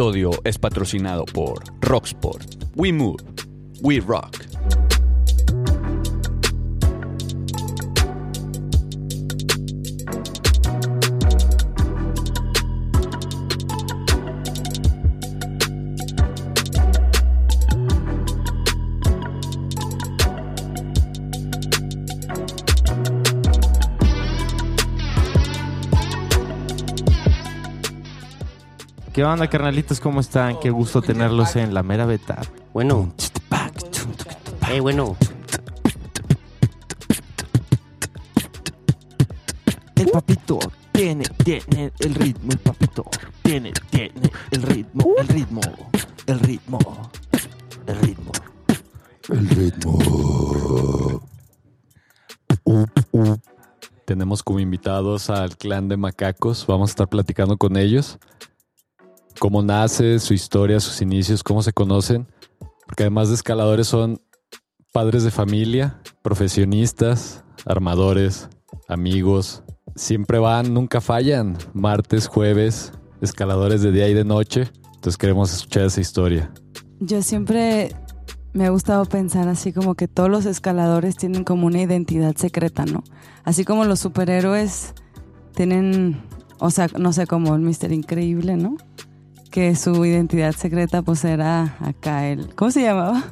Episodio es patrocinado por Rocksport. We Move. We Rock. ¿Qué onda, carnalitos? ¿Cómo están? Qué gusto tenerlos en la mera beta. Bueno. Eh, bueno. El papito tiene, tiene el ritmo, el papito tiene, tiene el ritmo, el ritmo, el ritmo, el ritmo. El ritmo. Tenemos como invitados al clan de macacos. Vamos a estar platicando con ellos. Cómo nace, su historia, sus inicios, cómo se conocen. Porque además de escaladores son padres de familia, profesionistas, armadores, amigos. Siempre van, nunca fallan. Martes, jueves, escaladores de día y de noche. Entonces queremos escuchar esa historia. Yo siempre me ha gustado pensar así como que todos los escaladores tienen como una identidad secreta, ¿no? Así como los superhéroes tienen, o sea, no sé, como el Mister Increíble, ¿no? Que su identidad secreta pues era acá el... ¿Cómo se llamaba?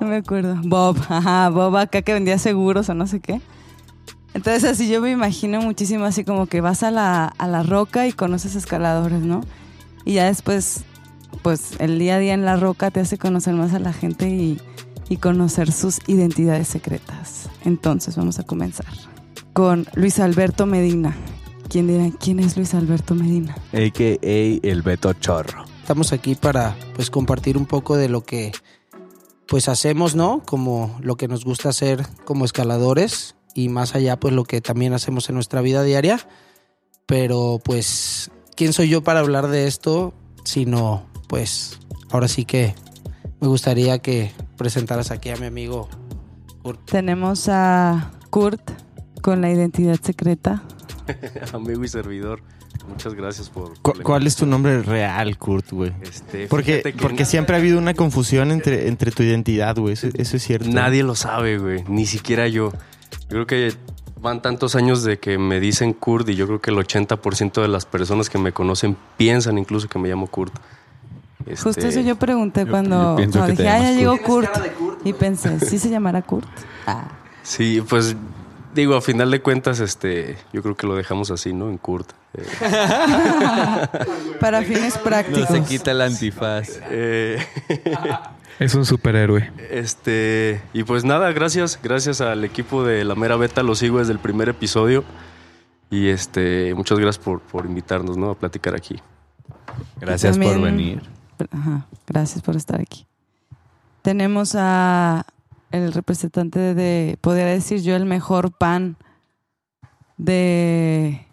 No me acuerdo. Bob, ajá, Bob acá que vendía seguros o no sé qué. Entonces así yo me imagino muchísimo así como que vas a la, a la roca y conoces escaladores, ¿no? Y ya después pues el día a día en la roca te hace conocer más a la gente y, y, conocer sus identidades secretas. Entonces vamos a comenzar con Luis Alberto Medina. ¿Quién dirá quién es Luis Alberto Medina? A.K.A. el Beto Chorro. Estamos aquí para pues compartir un poco de lo que pues hacemos, ¿no? Como lo que nos gusta hacer como escaladores y más allá pues lo que también hacemos en nuestra vida diaria. Pero pues, ¿quién soy yo para hablar de esto? Sino pues ahora sí que me gustaría que presentaras aquí a mi amigo Kurt. Tenemos a Kurt con la identidad secreta. amigo y servidor. Muchas gracias por... ¿Cu ¿Cuál es tu nombre real, Kurt, güey? Este, porque porque siempre ha habido una confusión entre, entre tu identidad, güey. Eso, eso, es cierto. Nadie lo sabe, güey. Ni siquiera yo. Yo creo que van tantos años de que me dicen Kurt y yo creo que el 80% de las personas que me conocen piensan incluso que me llamo Kurt. Este, Justo eso yo pregunté cuando, yo cuando dije, ah, ya llegó Kurt. Kurt. Y pensé, ¿sí se llamará Kurt? Ah. Sí, pues digo, a final de cuentas, este, yo creo que lo dejamos así, ¿no? En Kurt. Eh. Para fines prácticos. No se quita el antifaz. Eh, es un superhéroe. Este, y pues nada, gracias, gracias al equipo de La Mera Beta, lo sigo desde el primer episodio. Y este, muchas gracias por, por invitarnos, ¿no? A platicar aquí. Gracias también, por venir. Ajá, gracias por estar aquí. Tenemos a el representante de, podría decir yo, el mejor pan de,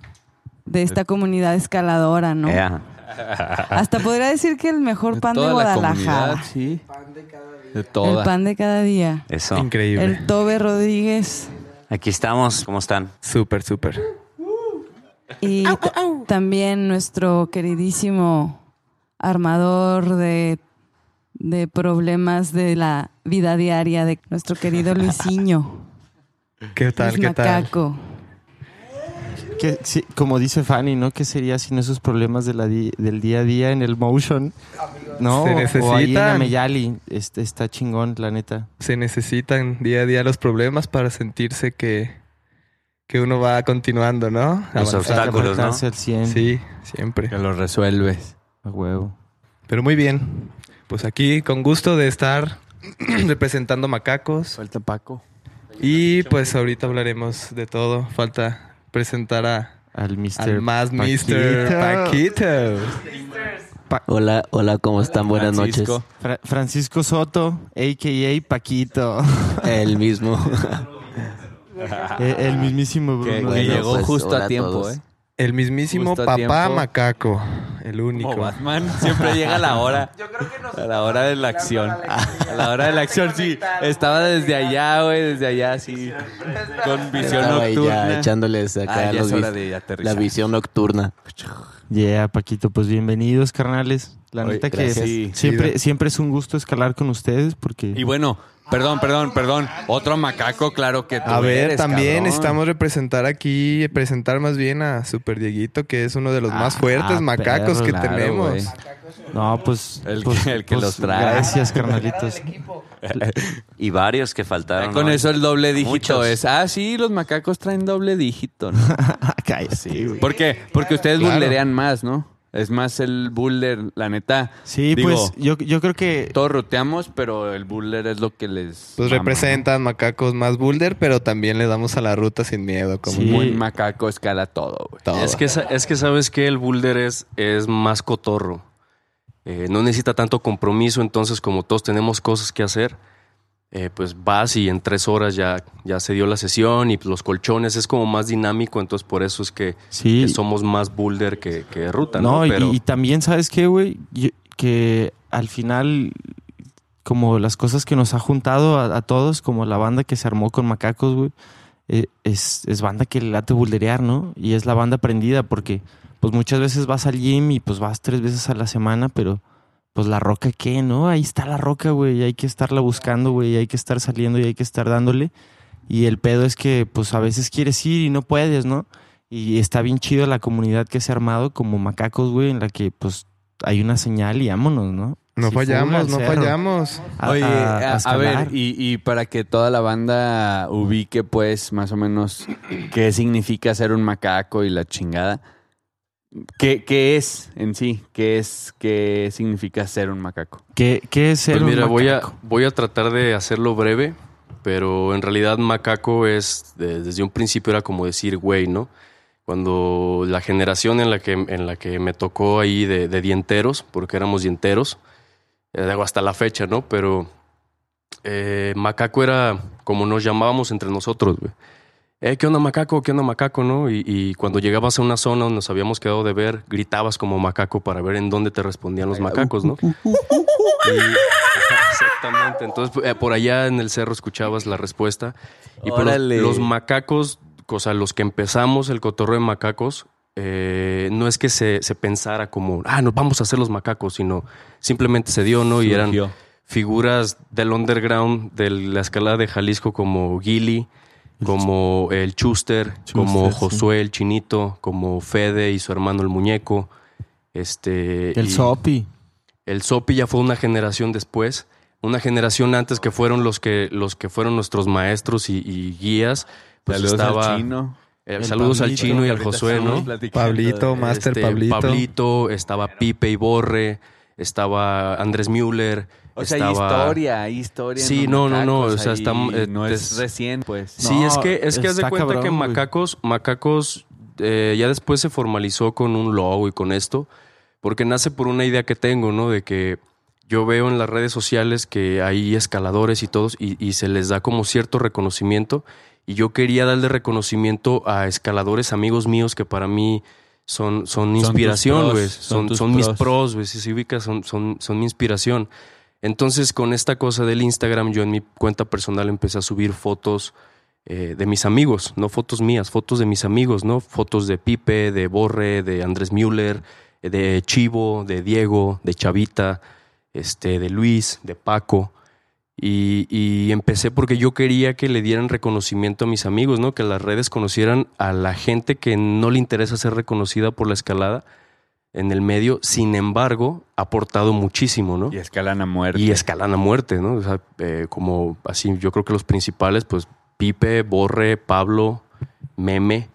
de esta comunidad escaladora, ¿no? Yeah. Hasta podría decir que el mejor de pan de Guadalajara. Sí. Pan de cada día. De toda. El pan de cada día. Eso. Increíble. El Tobe Rodríguez. Aquí estamos. ¿Cómo están? Súper, súper. Y también nuestro queridísimo armador de, de problemas de la vida diaria de nuestro querido Luisinho. ¿Qué tal? Luis ¿Qué Macaco. Que, sí, como dice Fanny, ¿no? ¿Qué sería sin esos problemas de la di del día a día en el motion? No, Se o ahí en necesitan. Ameyali. Este, está chingón, la neta. Se necesitan día a día los problemas para sentirse que, que uno va continuando, ¿no? Los obstáculos, ¿no? Apretarse al 100. Sí, siempre. Que lo resuelves. A huevo. Pero muy bien. Pues aquí con gusto de estar representando macacos. Falta Paco. Y pues ahorita hablaremos de todo. Falta presentar a, al Mr. Al más Mr. Paquito. Hola, hola, ¿cómo están? Buenas Francisco. Fra- Francisco Soto, a.k.a. Paquito. noches. El mismo. El mismísimo Que, Bruno. que Bueno, llegó pues, justo a tiempo. ¿eh? El mismísimo Justo a papá tiempo. macaco. El único. Como Batman, siempre llega a la hora. A la hora de la acción. A la hora de la acción, sí. Estaba desde allá, güey, desde allá, sí. Con visión Estaba ahí nocturna. ya echándoles acá Ah, ya los es hora vis- de la aterrizar. visión nocturna. Yeah, Paquito, pues bienvenidos, carnales. La Oye, neta que gracias. sí, siempre, siempre es un gusto escalar con ustedes porque... Y bueno, perdón, perdón, perdón. Otro macaco, claro que tú A ver, eres, también cabrón. necesitamos representar aquí, presentar más bien a Super Dieguito, que es uno de los más Ah, fuertes macacos perro, que claro, tenemos. No, pues... El pues- que- el que pues, los trae. Gracias, carnalitos. Y varios que faltaron. Ya con eso el doble dígito Muchos. es. Ah, sí, los macacos traen doble dígito, ¿no? Cállate, güey. ¿Por qué? Porque ustedes Claro. bullerean más, ¿no? Es más el buller, la neta. Sí, Digo, pues yo, yo creo que... Todos ruteamos, pero el buller es lo que les. Pues mama, representan macacos más boulder, pero también le damos a la ruta sin miedo, como buen macaco escala todo, güey. todo. Es que, es que sabes que el boulder es, es más cotorro. Eh, no necesita tanto compromiso, entonces como todos tenemos cosas que hacer, eh, pues vas y en tres horas ya, ya se dio la sesión y los colchones es como más dinámico, entonces por eso es que, Sí, que somos más boulder que, que ruta, No, ¿no? y- Pero y, también, ¿sabes qué, güey? Que al final, como las cosas que nos ha juntado a, a todos, como la banda que se armó con Macacos, güey, eh, es, es banda que le late bulderear, ¿no? Y es la banda prendida porque, pues muchas veces vas al gym y pues vas tres veces a la semana, pero pues la roca, ¿qué, no? Ahí está la roca, güey, y hay que estarla buscando, güey, y hay que estar saliendo y hay que estar dándole. Y el pedo es que, pues a veces quieres ir y no puedes, ¿no? Y está bien chido la comunidad que se ha armado como macacos, güey, en la que pues hay una señal y vámonos, ¿no? no fallamos, al no cerro. fallamos. A- Oye, a- a a, ver, y, y para que toda la banda ubique, pues, más o menos qué significa ser un macaco y la chingada. ¿Qué, qué es en sí? ¿Qué es, qué significa ser un macaco? ¿Qué, qué es ser Pues un mira, voy a, macaco? voy a tratar de hacerlo breve, pero en realidad macaco es, de- desde un principio era como decir güey, ¿no? Cuando la generación en la que, en la que me tocó ahí de, de dienteros, porque éramos dienteros, eh, digo, hasta la fecha, ¿no? Pero eh, macaco era como nos llamábamos entre nosotros, güey. Eh, ¿qué onda macaco? ¿Qué onda macaco? ¿No? Y, y cuando llegabas a una zona donde nos habíamos quedado de ver, gritabas como macaco para ver en dónde te respondían los macacos, ¿no? Y- exactamente. Entonces, eh, por allá en el cerro escuchabas la respuesta. Y pues, los, macacos, o sea, los que empezamos el cotorro de macacos, eh, no es que se, se pensara como, ah, nos vamos a hacer los macacos, sino simplemente se dio, ¿no? Y eran figuras del underground de la escalada de Jalisco como Gilly, como el Chuster, como Chuster, sí. Josué el Chinito, como Fede y su hermano el Muñeco. Este, El Sopi. el Sopi ya fue una generación después, una generación antes que fueron los que, los que fueron nuestros maestros y, y guías. Pues Saludos estaba, al chino. eh, El saludos al Pablito. chino y al Josué, ¿no? Pablito, Master Este, Pablito. Pablito, estaba Pipe y Borre, estaba Andrés Müller. O sea, hay estaba- historia, hay historia. en Sí, no, no, no, o sea, está- eh, no es es- recién, pues. Sí, No, es que, es que haz de cuenta cabrón, que güey. Macacos, Macacos eh, ya después se formalizó con un logo y con esto, porque nace por una idea que tengo, ¿no? De que yo veo en las redes sociales que hay escaladores y todos y, y se les da como cierto reconocimiento y yo quería darle reconocimiento a escaladores amigos míos que para mí son, son inspiración, güey. son Son, mis pros. güey. Si se ubica, son, son, son mi inspiración. Entonces, con esta cosa del Instagram, yo en mi cuenta personal empecé a subir fotos eh, de mis amigos, no fotos mías, fotos de mis amigos, ¿no? Fotos de Pipe, de Borre, de Andrés Müller, eh, de Chivo, de Diego, de Chavita, este, de Luis, de Paco. Y, y empecé porque yo quería que le dieran reconocimiento a mis amigos, ¿no? Que las redes conocieran a la gente que no le interesa ser reconocida por la escalada en el medio. Sin embargo, ha aportado muchísimo, ¿no? Y escalan a muerte. Y escalan a muerte, ¿no? O sea, eh, como así, yo creo que los principales, pues Pipe, Borre, Pablo, Meme,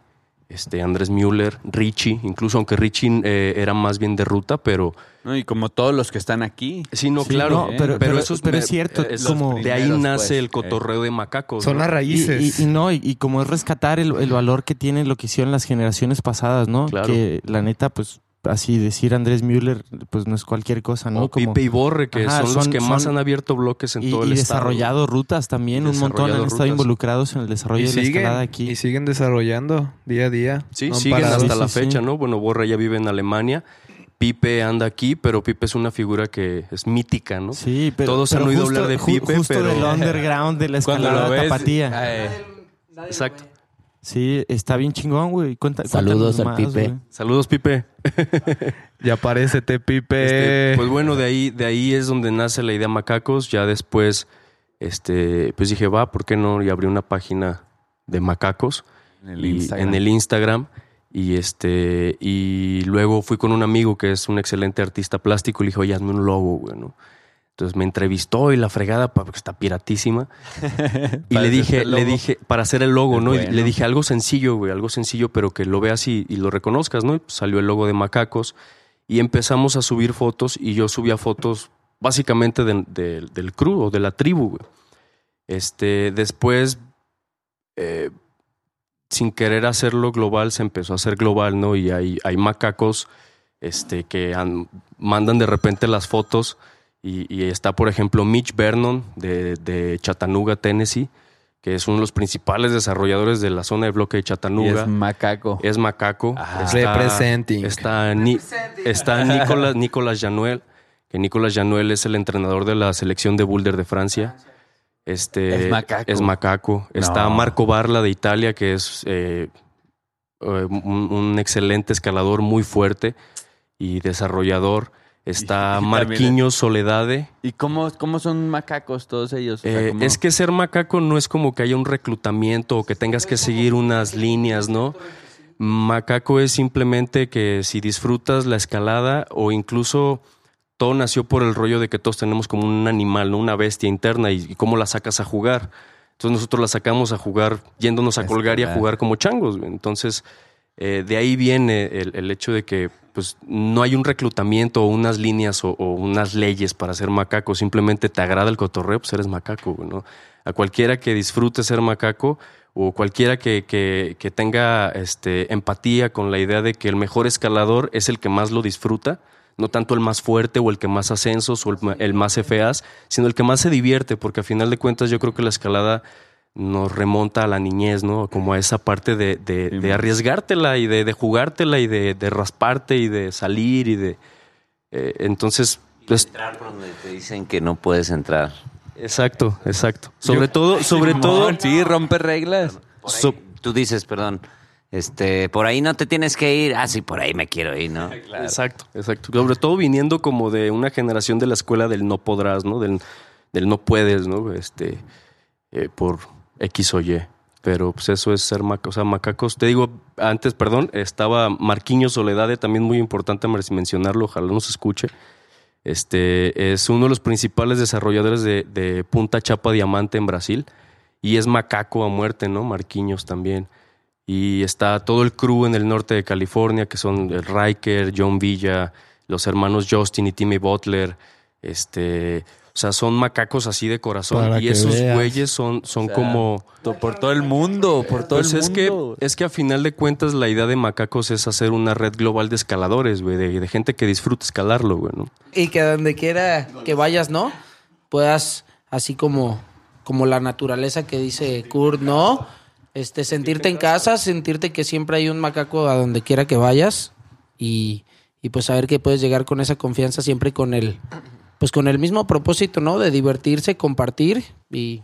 este, Andrés Müller, Richie, incluso aunque Richie eh, era más bien de ruta, pero... No, y como todos los que están aquí. Sí, no, Sí, claro. no, pero- pero- eso pero es cierto, es- como- de ahí nace pues, el cotorreo de macacos. Son ¿no? las Y, raíces. y- y no, y, y como es rescatar el, el valor que tiene lo que hicieron las generaciones pasadas, ¿no? Claro. Que la neta, pues, así decir Andrés Müller, pues no es cualquier cosa, ¿no? O Como- Pipe y Borre, que Ajá, son, los son- que más han abierto bloques en y, todo el y estado. desarrollado rutas también, un montón han estado rutas. involucrados en el desarrollo Y de la siguen, escalada aquí. y siguen desarrollando día a día. Sí, No siguen parado. hasta Sí, la sí, fecha, sí. ¿no? Bueno, Borre ya vive en Alemania. Pipe anda aquí, pero Pipe es una figura que es mítica, ¿no? Sí, pero Todos pero han oído justo- hablar de ju- Pipe, justo pero- del underground de la escalada ves. tapatía. eh, Exacto. Sí, está bien chingón, güey. Cuenta- Saludos cuéntanos al más, Pipe. güey. Saludos, Pipe. Ya aparece te Pipe. Este, pues bueno, de ahí, de ahí es donde nace la idea Macacos. Ya después, este, pues dije, va, ¿por qué no? Y abrí una página de Macacos en el y- Instagram. en el Instagram. Y este, y luego fui con un amigo que es un excelente artista plástico y le dije, oye, hazme un logo, güey, ¿no? Entonces me entrevistó y la fregada, porque está piratísima. y le dije, le dije, para hacer el logo, ¿no? Y le dije algo sencillo, güey, algo sencillo, pero que lo veas y, y lo reconozcas, ¿no? Y pues salió el logo de Macacos y empezamos a subir fotos y yo subía fotos básicamente de- de- del crew o de la tribu, güey. Este, después, eh, sin querer hacerlo global, se empezó a hacer global, ¿no? Y hay, hay macacos este, que han- mandan de repente las fotos y, y está, por ejemplo, Mitch Vernon de, de Chattanooga, Tennessee, que es uno de los principales desarrolladores de la zona de bloque de Y Chattanooga. es macaco. Es macaco. Ajá. Está- Representing. Está, Ni- está Nicolás, Nicolás Januel, que Nicolás Januel es el entrenador de la selección de boulder de Francia. Este, Es macaco. es macaco. Está. Marco Barla de Italia, que es eh, eh, un, un excelente escalador muy fuerte y desarrollador. Está también Marquinhos Soledade. ¿Y cómo, cómo son macacos todos ellos? O sea, Eh, ¿cómo- Es que ser macaco no es como que haya un reclutamiento o que tengas que seguir unas líneas, ¿no? Macaco es simplemente que si disfrutas la escalada o incluso todo nació por el rollo de que todos tenemos como un animal, ¿no? Una bestia interna y, y cómo la sacas a jugar. Entonces nosotros la sacamos a jugar yéndonos a colgar y a jugar como changos. Entonces eh, de ahí viene el, el hecho de que pues no hay un reclutamiento o unas líneas o, o unas leyes para ser macaco. Simplemente te agrada el cotorreo, pues eres macaco, ¿no? A cualquiera que disfrute ser macaco o cualquiera que, que- que tenga este, empatía con la idea de que el mejor escalador es el que más lo disfruta, no tanto el más fuerte o el que más ascensos o el, el más FAs, sino el que más se divierte, porque a final de cuentas yo creo que la escalada nos remonta a la niñez, ¿no? Como a esa parte de, de- Sí, de arriesgártela y de, de jugártela y de, de rasparte y de salir y de... eh, entonces, pues, Entrar por donde te dicen que no puedes entrar. exacto, exacto. Sobre todo, sobre todo... Sí, rompe reglas. Ahí, So- tú dices, perdón, este, por ahí no te tienes que ir. Ah, sí, por ahí me quiero ir, ¿no? Exacto, exacto. Sobre todo viniendo como de una generación de la escuela del no podrás, ¿no? Del, del no puedes, ¿no? Este, eh, por X o Y. Pero pues eso es ser macacos. O sea, macacos. Te digo, antes, perdón, estaba Marquinhos Soledade, también muy importante mencionarlo, ojalá nos escuche. Este es uno de los principales desarrolladores de, Punta Chapa Diamante en Brasil. Y es macaco a muerte, ¿no? Marquinhos también. Y está todo el crew en el norte de California, que son Riker, John Villa, los hermanos Justin y Timmy Butler. Este, o sea, son macacos así de corazón. Para y que esos veas. güeyes son, son O sea, como. Por todo el mundo, por todo Pues el es que, mundo. es que a final de cuentas la idea de macacos es hacer una red global de escaladores, güey, de, de gente que disfruta escalarlo, güey, ¿no? Y que donde quiera que vayas, ¿no? Puedas, así como, como la naturaleza que dice Kurt, ¿no? Este, sentirte en casa, sentirte que siempre hay un macaco a donde quiera que vayas y, y pues saber que puedes llegar con esa confianza siempre con el, pues con el mismo propósito, ¿no? De divertirse, compartir y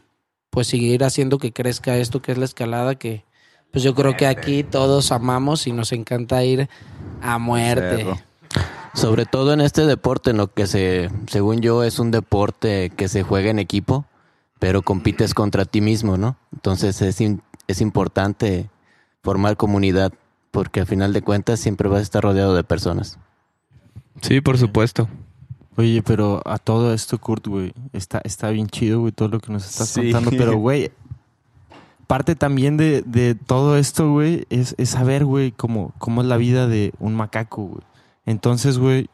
pues seguir haciendo que crezca esto que es la escalada que pues yo creo que aquí todos amamos y nos encanta ir a muerte. Cerro. Sobre todo en este deporte, en lo que se, según yo, es un deporte que se juega en equipo, pero compites contra ti mismo, ¿no? Entonces es, in- es importante formar comunidad, porque al final de cuentas siempre vas a estar rodeado de personas. Sí, por supuesto. Oye, pero a todo esto, Kurt, güey, está, está bien chido, güey, todo lo que nos estás Sí. contando. Pero, güey, parte también de, de todo esto, güey, es, es saber, güey, cómo, cómo es la vida de un macaco, güey. Entonces, güey,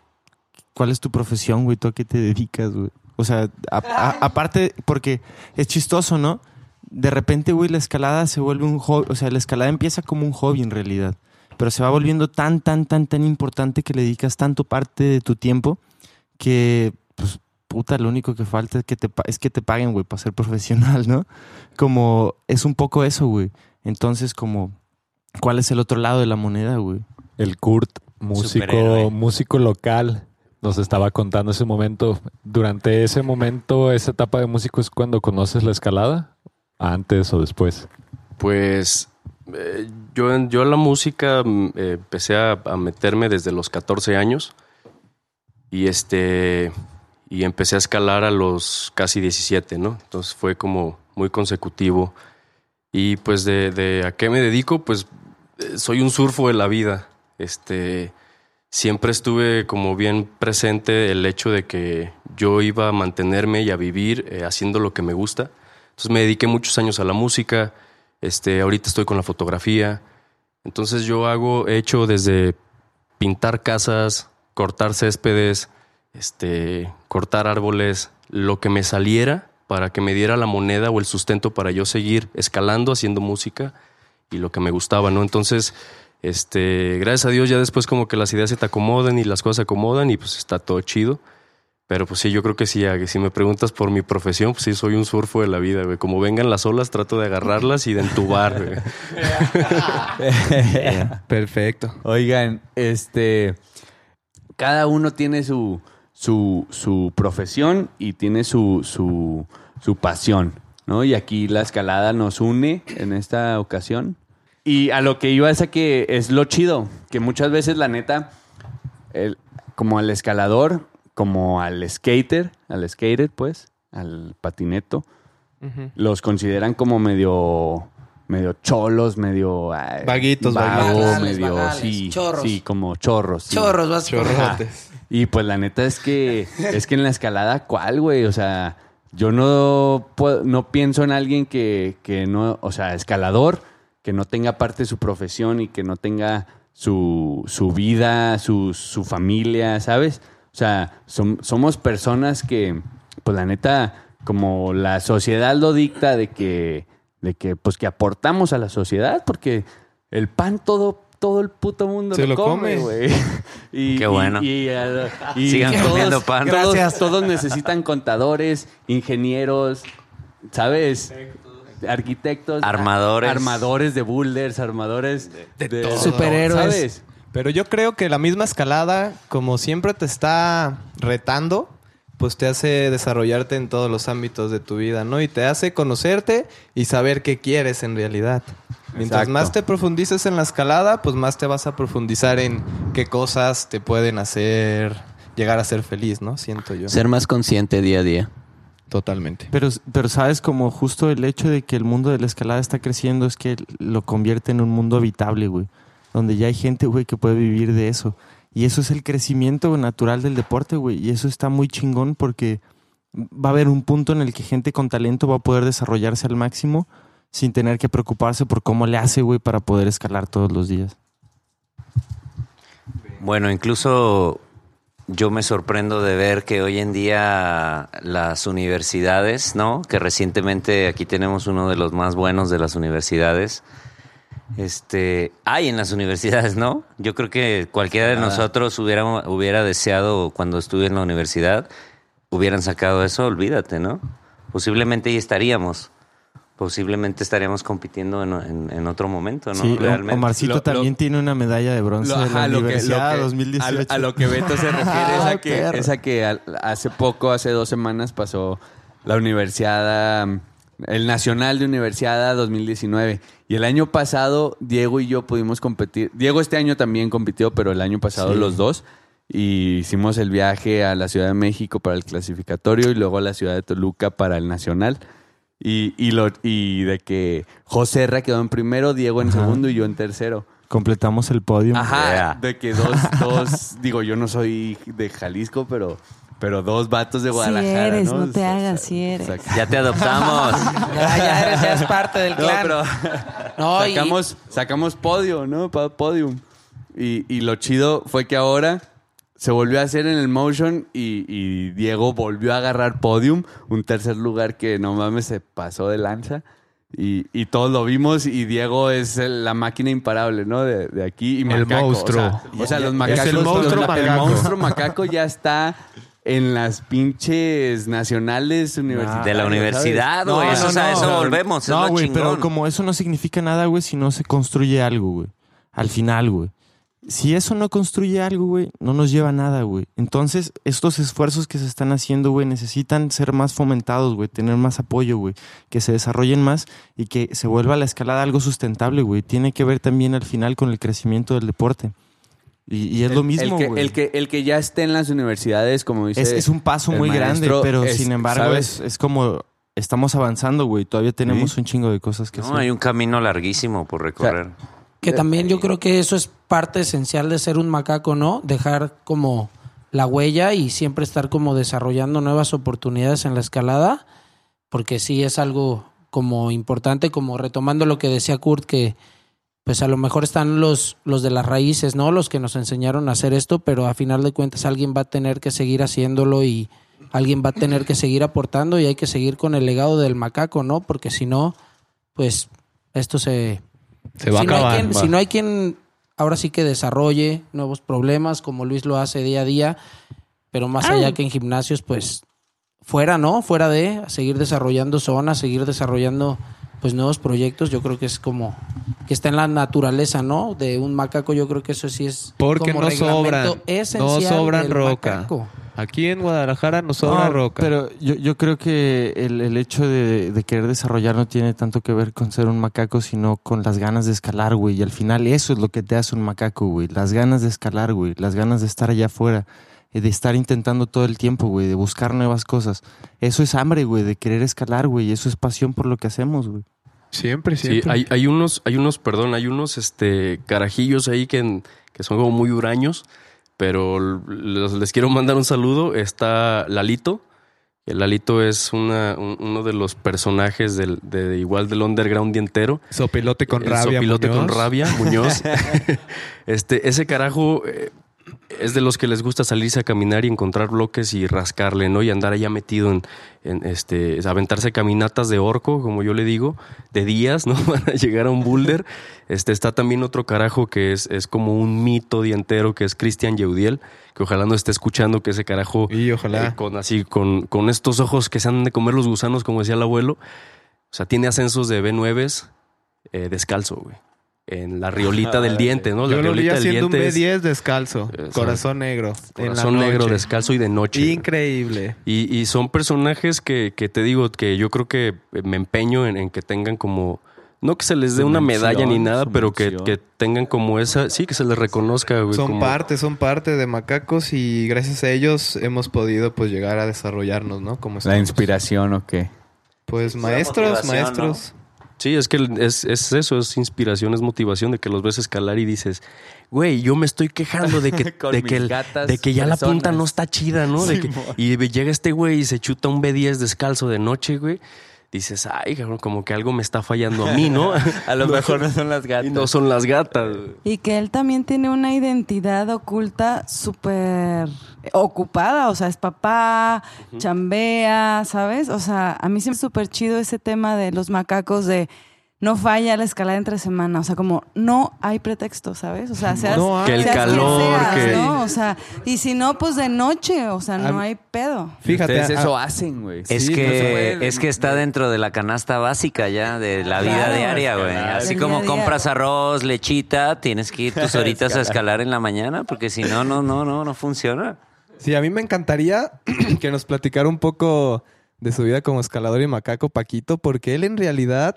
¿cuál es tu profesión, güey? ¿Tú a qué te dedicas, güey? O sea, a- a- aparte, porque es chistoso, ¿no? De repente, güey, la escalada se vuelve un hobby, o sea, la escalada empieza como un hobby en realidad, pero se va volviendo tan, tan, tan, tan importante que le dedicas tanto parte de tu tiempo que, pues, puta, lo único que falta es que te, pa- es que te paguen, güey, para ser profesional, ¿no? Como, es un poco eso, güey. Entonces, como, ¿cuál es el otro lado de la moneda, güey? El Kurt, músico, músico local, nos estaba contando ese momento. Durante ese momento, esa etapa de músico es cuando conoces la escalada, antes o después. Pues eh, yo, en- yo en la música mm, eh, empecé a, a meterme desde los 14 años y este y empecé a escalar a los casi 17, ¿no? Entonces fue como muy consecutivo. Y pues de, de a qué me dedico, pues soy un surfo de la vida. Este siempre estuve como bien presente el hecho de que yo iba a mantenerme y a vivir eh, haciendo lo que me gusta. Entonces me dediqué muchos años a la música. Este, ahorita estoy con la fotografía. Entonces yo hago, he hecho desde pintar casas, cortar céspedes, este, cortar árboles, lo que me saliera para que me diera la moneda o el sustento para yo seguir escalando, haciendo música y lo que me gustaba, ¿no? Entonces, este, gracias a Dios ya después como que las ideas se te acomodan y las cosas se acomodan y pues está todo chido. Pero pues sí, yo creo que sí, si me preguntas por mi profesión, pues sí, soy un surfo de la vida, güey. Como vengan las olas, trato de agarrarlas y de entubar, güey. Perfecto. Oigan, este. Cada uno tiene su, su, su profesión y tiene su, su, su pasión, ¿no? Y aquí la escalada nos une en esta ocasión. Y a lo que iba es a que es lo chido, que muchas veces la neta, el- como al escalador, como al skater, al skater, pues, al patineto, los consideran como medio medio cholos, medio ay, Vaguitos, vago, medio Vagales, sí, chorros. sí, como chorros. sí. Chorros, vas Chorrotes. Y pues la neta es que es que en la escalada ¿cuál, güey? O sea, yo no puedo- no pienso en alguien que, que no, o sea, escalador que no tenga parte de su profesión y que no tenga su, su vida, su, su familia, ¿sabes? O sea, som- somos personas que, pues la neta, como la sociedad lo dicta de que, de que, pues que aportamos a la sociedad, porque el pan todo, todo el puto mundo Se lo, lo come, güey. Qué bueno. Y, y Sigan todos- comiendo pan. Todos, Gracias. todos necesitan contadores, ingenieros, ¿sabes? Arquitectos, Armadores. armadores de boulders, armadores de, todo. Superhéroes. ¿sabes? Pero yo creo que la misma escalada, como siempre te está retando, pues te hace desarrollarte en todos los ámbitos de tu vida, ¿no? Y te hace conocerte y saber qué quieres en realidad. Mientras Exacto. más te profundices en la escalada, pues más te vas a profundizar en qué cosas te pueden hacer llegar a ser feliz, ¿no? Siento yo. Ser más consciente día a día. Totalmente. Pero, pero sabes, como justo el hecho de que el mundo de la escalada está creciendo es que lo convierte en un mundo habitable, güey. Donde ya hay gente, güey, que puede vivir de eso. Y eso es el crecimiento natural del deporte, güey. Y eso está muy chingón porque va a haber un punto en el que gente con talento va a poder desarrollarse al máximo sin tener que preocuparse por cómo le hace, güey, para poder escalar todos los días. Bueno, incluso yo me sorprendo de ver que hoy en día las universidades, ¿no? Que recientemente aquí tenemos uno de los más buenos de las universidades. Este, hay en las universidades, ¿no? Yo creo que cualquiera de nosotros hubiera, hubiera deseado cuando estuve en la universidad, hubieran sacado eso, olvídate, ¿no? Posiblemente ahí estaríamos. Posiblemente estaríamos compitiendo en, en- en otro momento, ¿no? sí, Realmente. Omarcito Lo- lo- también tiene una medalla de bronce Lo- de la lo que- lo Universidad que- 2018. A, a lo que Beto se refiere es Ay, a que, perro. es a que al- hace poco, hace dos semanas, pasó la Universidad, el Nacional de Universidad 2019. Y el año pasado, Diego y yo pudimos competir. Diego este año también compitió, pero el año pasado Sí. los dos. Y hicimos el viaje a la Ciudad de México para el clasificatorio y luego a la Ciudad de Toluca para el Nacional. Y, y, lo, y de que José Herra quedó en primero, Diego en Ajá. segundo y yo en tercero. Completamos el podio. Ajá, Yeah. de que dos, dos, digo, yo no soy de Jalisco, pero pero dos vatos de Si Guadalajara, eres, ¿no? no te O sea, hagas, si eres. Ya te adoptamos. Ya, ya eres, ya es parte del No, clan. pero No, y- sacamos, podio, ¿no? Podium. Y, y lo chido fue que ahora se volvió a hacer en el motion y, y Diego volvió a agarrar podium, un tercer lugar que no mames se pasó de lanza. Y, y todos lo vimos y Diego es el- la máquina imparable, ¿no? De, de aquí. Y El monstruo. O sea, o sea, los Es macacos. el los monstruo el macaco. monstruo macaco ya está en las pinches nacionales universitarias. De la ¿sabes? universidad, güey. eso, o sea, eso volvemos. No, güey, pero como eso no significa nada, güey, si no se construye algo, güey. Al final, güey. Si eso no construye algo, güey, no nos lleva a nada, güey. Entonces, estos esfuerzos que se están haciendo, güey, necesitan ser más fomentados, güey, tener más apoyo, güey, que se desarrollen más y que se vuelva la escalada algo sustentable, güey. Tiene que ver también al final con el crecimiento del deporte. Y, y es lo mismo, el que, el que el que ya esté en las universidades, como dice. Es, es un paso el muy grande, pero es- sin embargo es, es como estamos avanzando, güey. Todavía tenemos Sí. un chingo de cosas que No, hacer. hay un camino larguísimo por recorrer. Que también yo creo que eso es parte esencial de ser un macaco, ¿no? Dejar como la huella y siempre estar como desarrollando nuevas oportunidades en la escalada, porque sí es algo como importante, como retomando lo que decía Kurt, que pues a lo mejor están los, los de las raíces, ¿no? Los que nos enseñaron a hacer esto, pero a final de cuentas alguien va a tener que seguir haciéndolo y alguien va a tener que seguir aportando y hay que seguir con el legado del macaco, ¿no? Porque si no, pues esto se, Se va si a no, hay acabar. quien, si no hay quien ahora sí que desarrolle nuevos problemas, como Luis lo hace día a día, pero más allá que en gimnasios, pues fuera, ¿no? Fuera de seguir desarrollando zonas, seguir desarrollando pues nuevos proyectos, yo creo que es como que está en la naturaleza, ¿no? De un macaco, yo creo que eso sí es Porque como no sobran. No esencial sobran roca. macaco. Aquí en Guadalajara nos sobra No, roca. Pero yo, yo creo que el, el hecho de, de querer desarrollar no tiene tanto que ver con ser un macaco, sino con las ganas de escalar, güey. Y al final eso es lo que te hace un macaco, güey. Las ganas de escalar, güey. Las ganas de estar allá afuera. Eh, De estar intentando todo el tiempo, güey. De buscar nuevas cosas. Eso es hambre, güey. De querer escalar, güey. Y eso es pasión por lo que hacemos, güey. siempre, Sí, siempre. hay, hay unos, hay unos, perdón, hay unos este carajillos ahí que, que son como muy huraños, pero los- les quiero mandar un saludo. Está Lalito. El Lalito es una, un- uno de los personajes del, de, igual del underground entero. Sopilote con El rabia. sopilote Muñoz. con rabia, Muñoz. este, ese carajo eh, es de los que les gusta salirse a caminar y encontrar bloques y rascarle, ¿no? Y andar allá metido en, en, este, aventarse caminatas de orco, como yo le digo, de días, ¿no? Para llegar a un boulder. Este, está también otro carajo que es, es como un mito dientero, que es Cristian Yeudiel, que ojalá no esté escuchando que ese carajo Y ojalá. eh, con así, con, con estos ojos que se han de comer los gusanos, como decía el abuelo. O sea, tiene ascensos de B9 eh, descalzo, güey. En la riolita del diente, ¿no? La Yo lo vi riolita del haciendo un diente es B10 descalzo. Corazón negro. corazón negro, descalzo y de noche. güey. Increíble. Y, y son personajes que, que te digo que yo creo que me empeño en, en que tengan como. No que se les dé una medalla ni nada, pero que, que tengan como esa. Sí, que se les reconozca, güey. Son como- parte, son parte de Macacos y gracias a ellos hemos podido pues llegar a desarrollarnos, ¿no? Como La inspiración o qué. Pues maestros, maestros. Sí, es que es, es eso, es inspiración, es motivación de que los ves escalar y dices, güey, yo me estoy quejando de que, de que, el- gatas de que ya la punta no está chida, ¿no? De que- y llega este güey y se chuta un B10 descalzo de noche, güey. Dices, ay, cabrón, como que algo me está fallando a mí, ¿no? A lo mejor no son las y gatas. no son las gatas. Y que él también tiene una identidad oculta súper ocupada, o sea, es papá, chambea, ¿sabes? O sea, a mí me es súper chido ese tema de los macacos de no falla la escalada entre semana, o sea, como no hay pretexto, ¿sabes? O sea, seas, No hay. Que el seas calor, seas, que- ¿no? O sea, y si no, pues de noche, o sea, no hay pedo. Fíjate, Ustedes eso hacen, güey. Es Sí, no se que puede. es que está dentro de la canasta básica ya de la vida Claro. diaria, güey. Así como día a día. compras arroz, lechita, tienes que ir tus horitas a escalar en la mañana porque si no, no, no, no, no funciona. Sí, a mí me encantaría que nos platicara un poco de su vida como escalador y macaco Paquito, porque él en realidad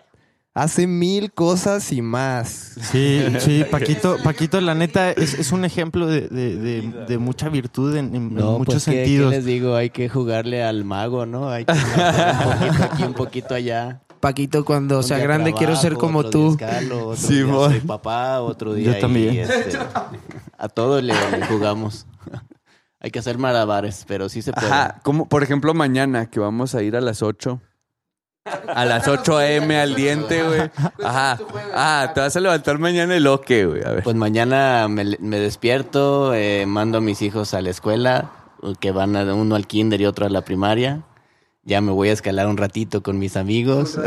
hace mil cosas y más. Sí, sí, Paquito, Paquito, la neta, es, es un ejemplo de, de- de- de mucha virtud en, en- No, muchos pues ¿qué- ¿qué, sentidos. les digo, hay que jugarle al mago, ¿no? Hay que un poquito aquí, un poquito allá. Paquito, cuando Un sea grande, quiero ser como otro tú. día escalo, otro Sí, día soy papá, otro día Yo ahí, también. este, a todos le, le jugamos. Hay que hacer malabares, pero sí se puede. Ajá, como por ejemplo mañana que vamos a ir a las 8. A las 8 a.m. al diente, güey. Ajá. Ah, te vas a levantar mañana el oque, güey. A ver. Pues mañana me, me despierto, eh, mando a mis hijos a la escuela, que van a, uno al kinder y otro a la primaria. Ya me voy a escalar un ratito con mis amigos.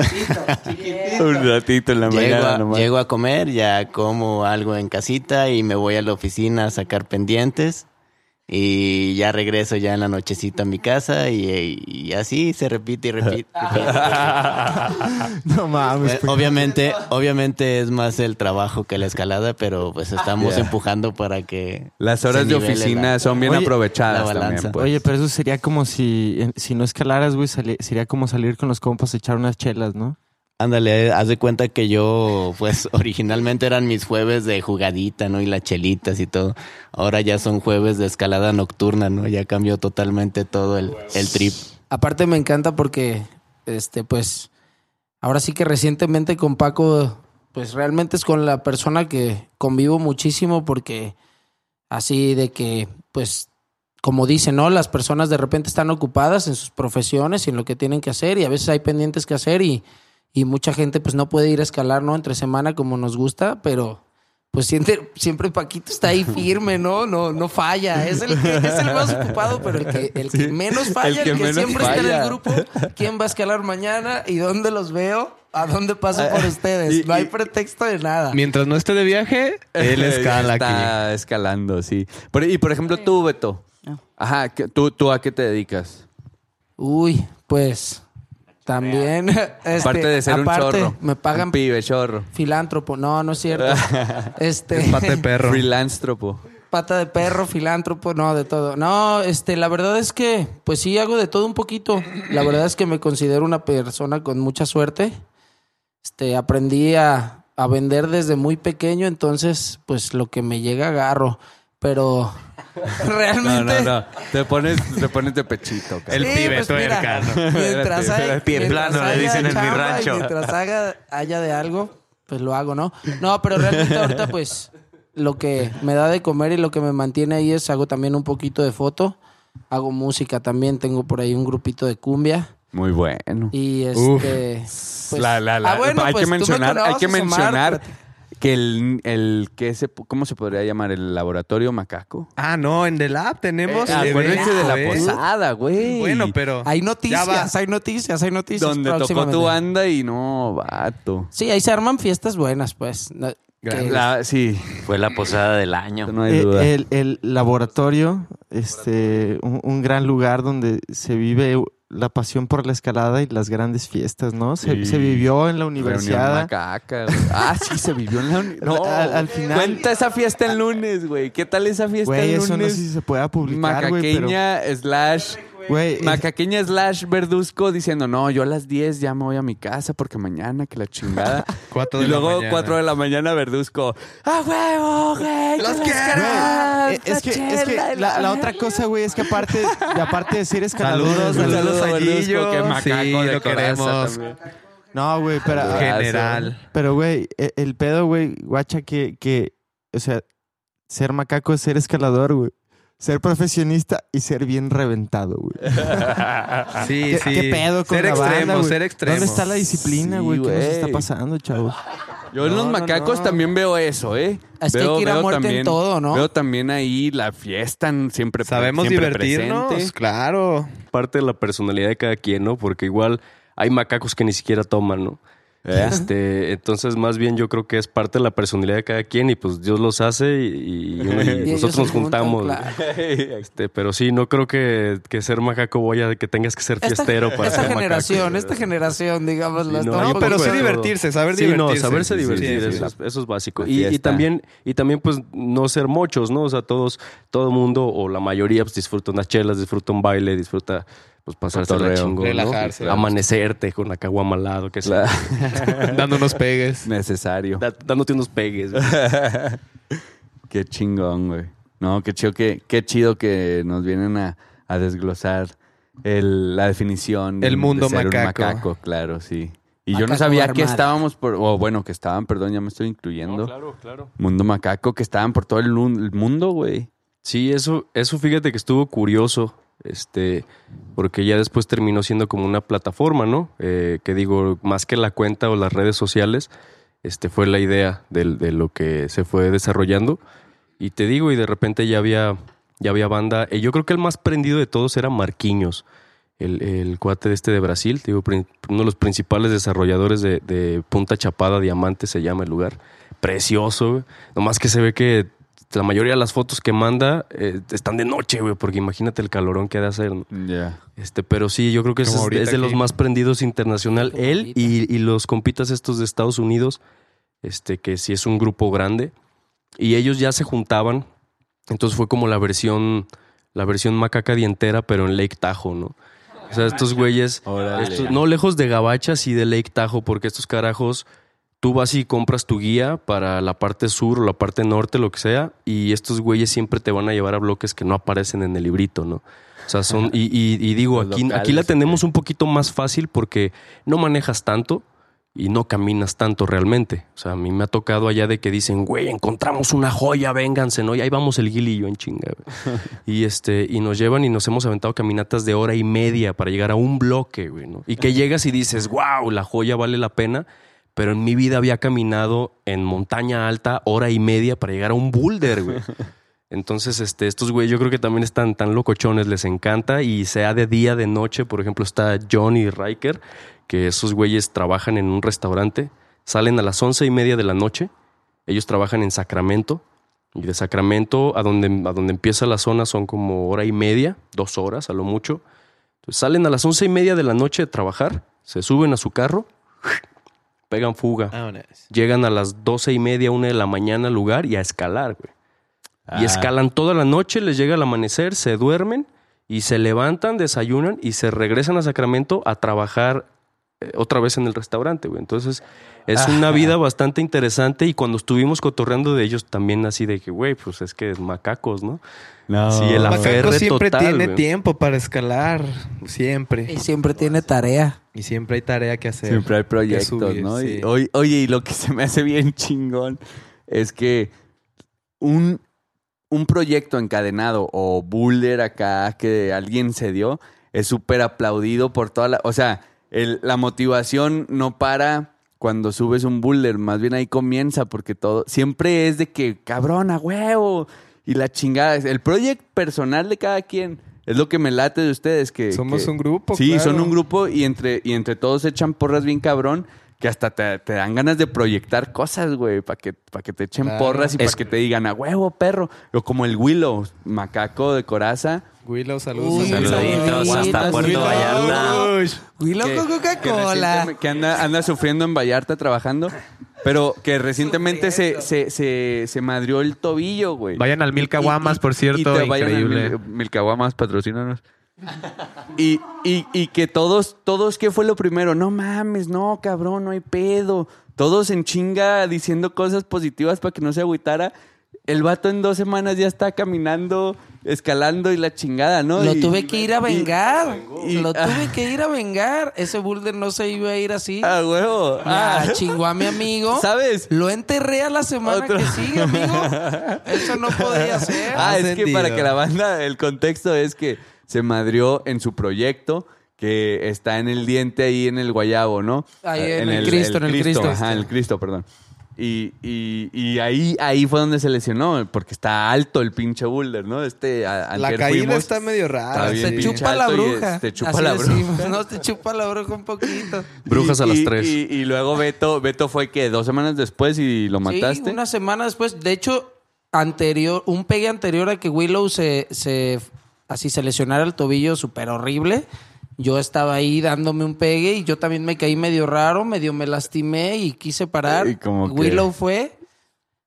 Un ratito en la llego, mañana a, nomás. llego a comer, ya como algo en casita y me voy a la oficina a sacar pendientes. Y ya regreso ya en la nochecita a mi casa y, y así se repite y repite. No mames. Eh, obviamente, obviamente es más el trabajo que la escalada, pero pues estamos empujando para que Las horas de oficina la- son bien Oye, aprovechadas también, pues. Oye, pero eso sería como si, si no escalaras, güey, sería como salir con los compas a echar unas chelas, ¿no? Ándale, haz de cuenta que yo, pues originalmente eran mis jueves de jugadita, ¿no? Y las chelitas y todo. Ahora ya son jueves de escalada nocturna, ¿no? Ya cambió totalmente todo el, el trip. Aparte me encanta porque, este, pues, ahora sí que recientemente con Paco, pues realmente es con la persona que convivo muchísimo porque así de que, pues, como dicen, ¿no? Las personas de repente están ocupadas en sus profesiones y en lo que tienen que hacer y a veces hay pendientes que hacer y, y mucha gente pues no puede ir a escalar, ¿no? Entre semana como nos gusta, pero pues siempre, siempre Paquito está ahí firme, ¿no? No, no falla. Es el, que, es el más ocupado, pero el que, el que menos falla, el que que, menos siempre está en falla. el grupo. ¿Quién va a escalar mañana? ¿Y dónde los veo? ¿A dónde paso por ustedes? y- no hay y- pretexto de nada. Mientras no esté de viaje, él escala aquí. Está escalando, sí. Por- y por ejemplo, tú, Beto. Ajá, ¿qué- ¿tú, ¿tú a qué te dedicas? Uy, pues también. este, aparte de ser aparte, un chorro. Me pagan Un pibe chorro. filántropo. No, no es cierto. este. Pata de perro. Freelántropo. Pata de perro, filántropo, no, de todo. No, este, la verdad es que, pues sí, hago de todo un poquito. La verdad es que me considero una persona con mucha suerte. Este, aprendí a, a vender desde muy pequeño, entonces, pues lo que me llega agarro. Pero No, realmente. no, no. Te pones, te pones de pechito, cabrón. El Sí, pibe pues mira, tuerca, ¿no? Mientras el pie plano, le dicen en mi rancho. Mientras haga, haya de algo, pues lo hago, ¿no? No, pero realmente ahorita, pues, lo que me da de comer y lo que me mantiene ahí es hago también un poquito de foto. Hago música también, tengo por ahí un grupito de cumbia. Muy bueno. Y Uf. este. pues- La- la- la- Ah, bueno, hay pues, que me mencionar, hay que mencionar que el, el que se, ¿cómo se podría llamar? El laboratorio macaco. Ah, no, en The Lab tenemos. Eh, acuérdense de la ¿eh? posada, güey. Bueno, pero. Hay Ya noticias, hay noticias, hay noticias. Donde tocó tu banda y no, vato. Sí, ahí se arman fiestas buenas, pues. La- sí, Fue la posada del año. no hay Eh, duda. el, el laboratorio, este, un, un gran lugar donde se vive la pasión por la escalada y las grandes fiestas, ¿no? Se, Sí. se vivió en la universidad. macaca. güey. Ah, sí, se vivió en la uni- No, Al- al final- Cuenta esa fiesta el lunes, güey. ¿Qué tal esa fiesta Güey, el eso no lunes? sé si se pueda publicar, güey, pero... Macaqueña slash... Güey, Macaqueña slash Verduzco diciendo, no, yo a las 10 ya me voy a mi casa porque mañana que la chingada. Cuatro y de la luego mañana. 4 de la mañana Verduzco, ¡a huevo, güey! ¡Los que quiero! Eh, es que, es que la, la otra cosa, güey, es que aparte, y aparte de ser escalador... Saludos, saludos a a Verduzco, Gillo. que macaco Sí, de lo queremos. también. No, güey, pero... General. Pero, güey, e- el pedo, güey, guacha, que, que, o sea, ser macaco es ser escalador, güey. Ser profesionista y ser bien reventado, güey. Sí, ¿Qué, sí. qué pedo con ser la extremo, banda, güey? ser extremo. ¿Dónde está la disciplina, Sí, güey? ¿Qué nos está pasando, chavos? Yo en los No, macacos no. también veo eso, ¿eh? Es que hay veo, que ir a veo muerte en también, todo, ¿no? Veo también ahí la fiesta en- siempre Sabemos siempre divertirnos, presente. claro. Parte de la personalidad de cada quien, ¿no? Porque igual hay macacos que ni siquiera toman, ¿no? ¿Eh? Este, entonces, más bien yo creo que es parte de la personalidad de cada quien y pues Dios los hace y, y uno- y Y ellos nosotros nos juntamos. claro. Este, pero sí, no creo que, que ser macaco vaya que tengas que ser Esta, fiestero para esta ser macaco. generación, esta generación, digamos. Sí, no, No, pero sí divertirse, saber Sí, divertirse. no, saberse Sí, sí, divertir, sí, sí. eso, es, eso es básico. Y, y también, y también, pues, no ser mochos, ¿no? O sea, todos, todo el mundo, o la mayoría, pues, disfruta unas chelas, disfruta un baile, disfruta, pues, pasarse la chingón, ¿no? relajarse. Amanecerte con la caguama al lado, que sea. Dándonos pegues. Necesario. Da- dándote unos pegues. güey. Qué chingón, güey. No, qué chido que, qué chido que nos vienen a, a desglosar el- la definición de- El mundo de ser un macaco. macaco, claro, sí. Y yo no sabía que estábamos por, o bueno, que estaban, perdón, ya me estoy incluyendo. claro, claro. Mundo macaco, que estaban por todo el, el mundo, güey. Sí, eso, eso fíjate que estuvo curioso, este, porque ya después terminó siendo como una plataforma, ¿no? Eh, que digo, más que la cuenta o las redes sociales, este fue la idea del- de, lo que se fue desarrollando. Y te digo, y de repente ya había, ya había banda. Eh, yo creo que el más prendido de todos era Marquinhos, el, el cuate de este de Brasil, digo, uno de los principales desarrolladores de, de Punta Chapada, Diamante se llama el lugar. Precioso. Nomás que se ve que la mayoría de las fotos que manda eh, están de noche, güey, porque imagínate el calorón que ha de hacer, ¿no? Ya. Este, pero sí, yo creo que es, de los más prendidos internacional. Como Él y, y los compitas estos de Estados Unidos, este, que sí es un grupo grande. Y ellos ya se juntaban. Entonces fue como la versión, la versión macaca dientera, pero en Lake Tahoe, ¿no? O sea, estos güeyes, estos- no lejos de Gabachas y de Lake Tahoe, porque estos carajos, tú vas y compras tu guía para la parte sur o la parte norte, lo que sea, y estos güeyes siempre te van a llevar a bloques que no aparecen en el librito, ¿no? O sea, son, y, y- y digo, Los aquí, locales, aquí la tenemos un poquito más fácil porque no manejas tanto y no caminas tanto realmente. O sea, a mí me ha tocado allá de que dicen, güey, encontramos una joya, vénganse, ¿no? Y ahí vamos el Gil y yo en chinga, güey. Y este, y nos llevan y nos hemos aventado caminatas de hora y media para llegar a un bloque, güey, ¿no? Y que llegas y dices, wow, la joya vale la pena. Pero en mi vida había caminado en montaña alta hora y media para llegar a un boulder, güey. Entonces, este, estos güeyes yo creo que también están tan locochones, les encanta y sea de día, de noche, por ejemplo, está John y Riker, que esos güeyes trabajan en un restaurante, salen a las once y media de la noche, ellos trabajan en Sacramento y de Sacramento a donde, a donde empieza la zona son como hora y media, dos horas a lo mucho. Entonces salen a las once y media de la noche de trabajar, se suben a su carro, pegan fuga, llegan a las doce y media, una de la mañana al lugar y a escalar, güey. Y Ah. escalan toda la noche, les llega el amanecer, se duermen y se levantan, desayunan y se regresan a Sacramento a trabajar otra vez en el restaurante, güey. Entonces, es una vida bastante interesante y cuando estuvimos cotorreando de ellos también así de que, güey, pues es que macacos, ¿no? No. Sí, el Macaco siempre total, tiene güey. tiempo para escalar. Siempre. Y siempre tiene tarea. Y siempre hay tarea que hacer. Siempre hay proyectos, subir, ¿no? sí. Y, oye, oye, y lo que se me hace bien chingón es que un, un proyecto encadenado o boulder acá que alguien se dio es súper aplaudido por toda la... O sea, el- la motivación no para cuando subes un boulder, más bien ahí comienza porque todo... Siempre es de que, cabrón, a huevo, y la chingada. El proyecto personal de cada quien es lo que me late de ustedes, que... Somos que- un grupo, Sí, claro. son un grupo y entre, y entre todos echan porras bien cabrón que hasta te, te dan ganas de proyectar cosas, güey, para que, pa' que te echen Claro. porras y para que te digan, a huevo, perro. O como el Willow, macaco de coraza. Willow, saludos. Uy, Saluditos hasta Puerto Willow. Vallarta. Willow que- con Coca-Cola. que anda, anda sufriendo en Vallarta trabajando. Pero que recientemente se, se, se, se madrió el tobillo, güey. Vayan al Mil Caguamas, por cierto, te vayan al increíble. Mil Caguamas, patrocínanos. Y, y, y que todos, todos, ¿qué fue lo primero? No mames, no, cabrón, no hay pedo. Todos en chinga diciendo cosas positivas para que no se agüitara. El vato en dos semanas ya está caminando, escalando y la chingada, ¿no? Lo Y- tuve que ir a vengar. Lo tuve que ir a vengar. Ese boulder no se iba a ir así. Ah, huevo. Ah, Ah, chingó a mi amigo. ¿Sabes? Lo enterré a la semana Otro- que sigue, amigo. Eso no podía ser. Ah, es que para que la banda, el contexto es que se madrió en su proyecto que está en el diente ahí en el guayabo, ¿no? Ahí en el Cristo, en el Cristo. Ajá, en el Cristo, perdón. Y, y, y ahí, ahí fue donde se lesionó, porque está alto el pinche boulder, ¿no? Este, a- La caída fuimos, está medio rara. Está Se chupa la bruja. Te chupa Así la bruja. decimos. No, te chupa la bruja un poquito. Brujas Y- a las y- tres. Y, y luego Beto, Beto fue que dos semanas después y lo mataste. Sí, una semana después. De hecho, anterior, un pegue anterior a que Willow se, se así se lesionara el tobillo súper horrible. Yo estaba ahí dándome un pegue y yo también me caí medio raro, medio me lastimé y quise parar. Y como que- Willow fue,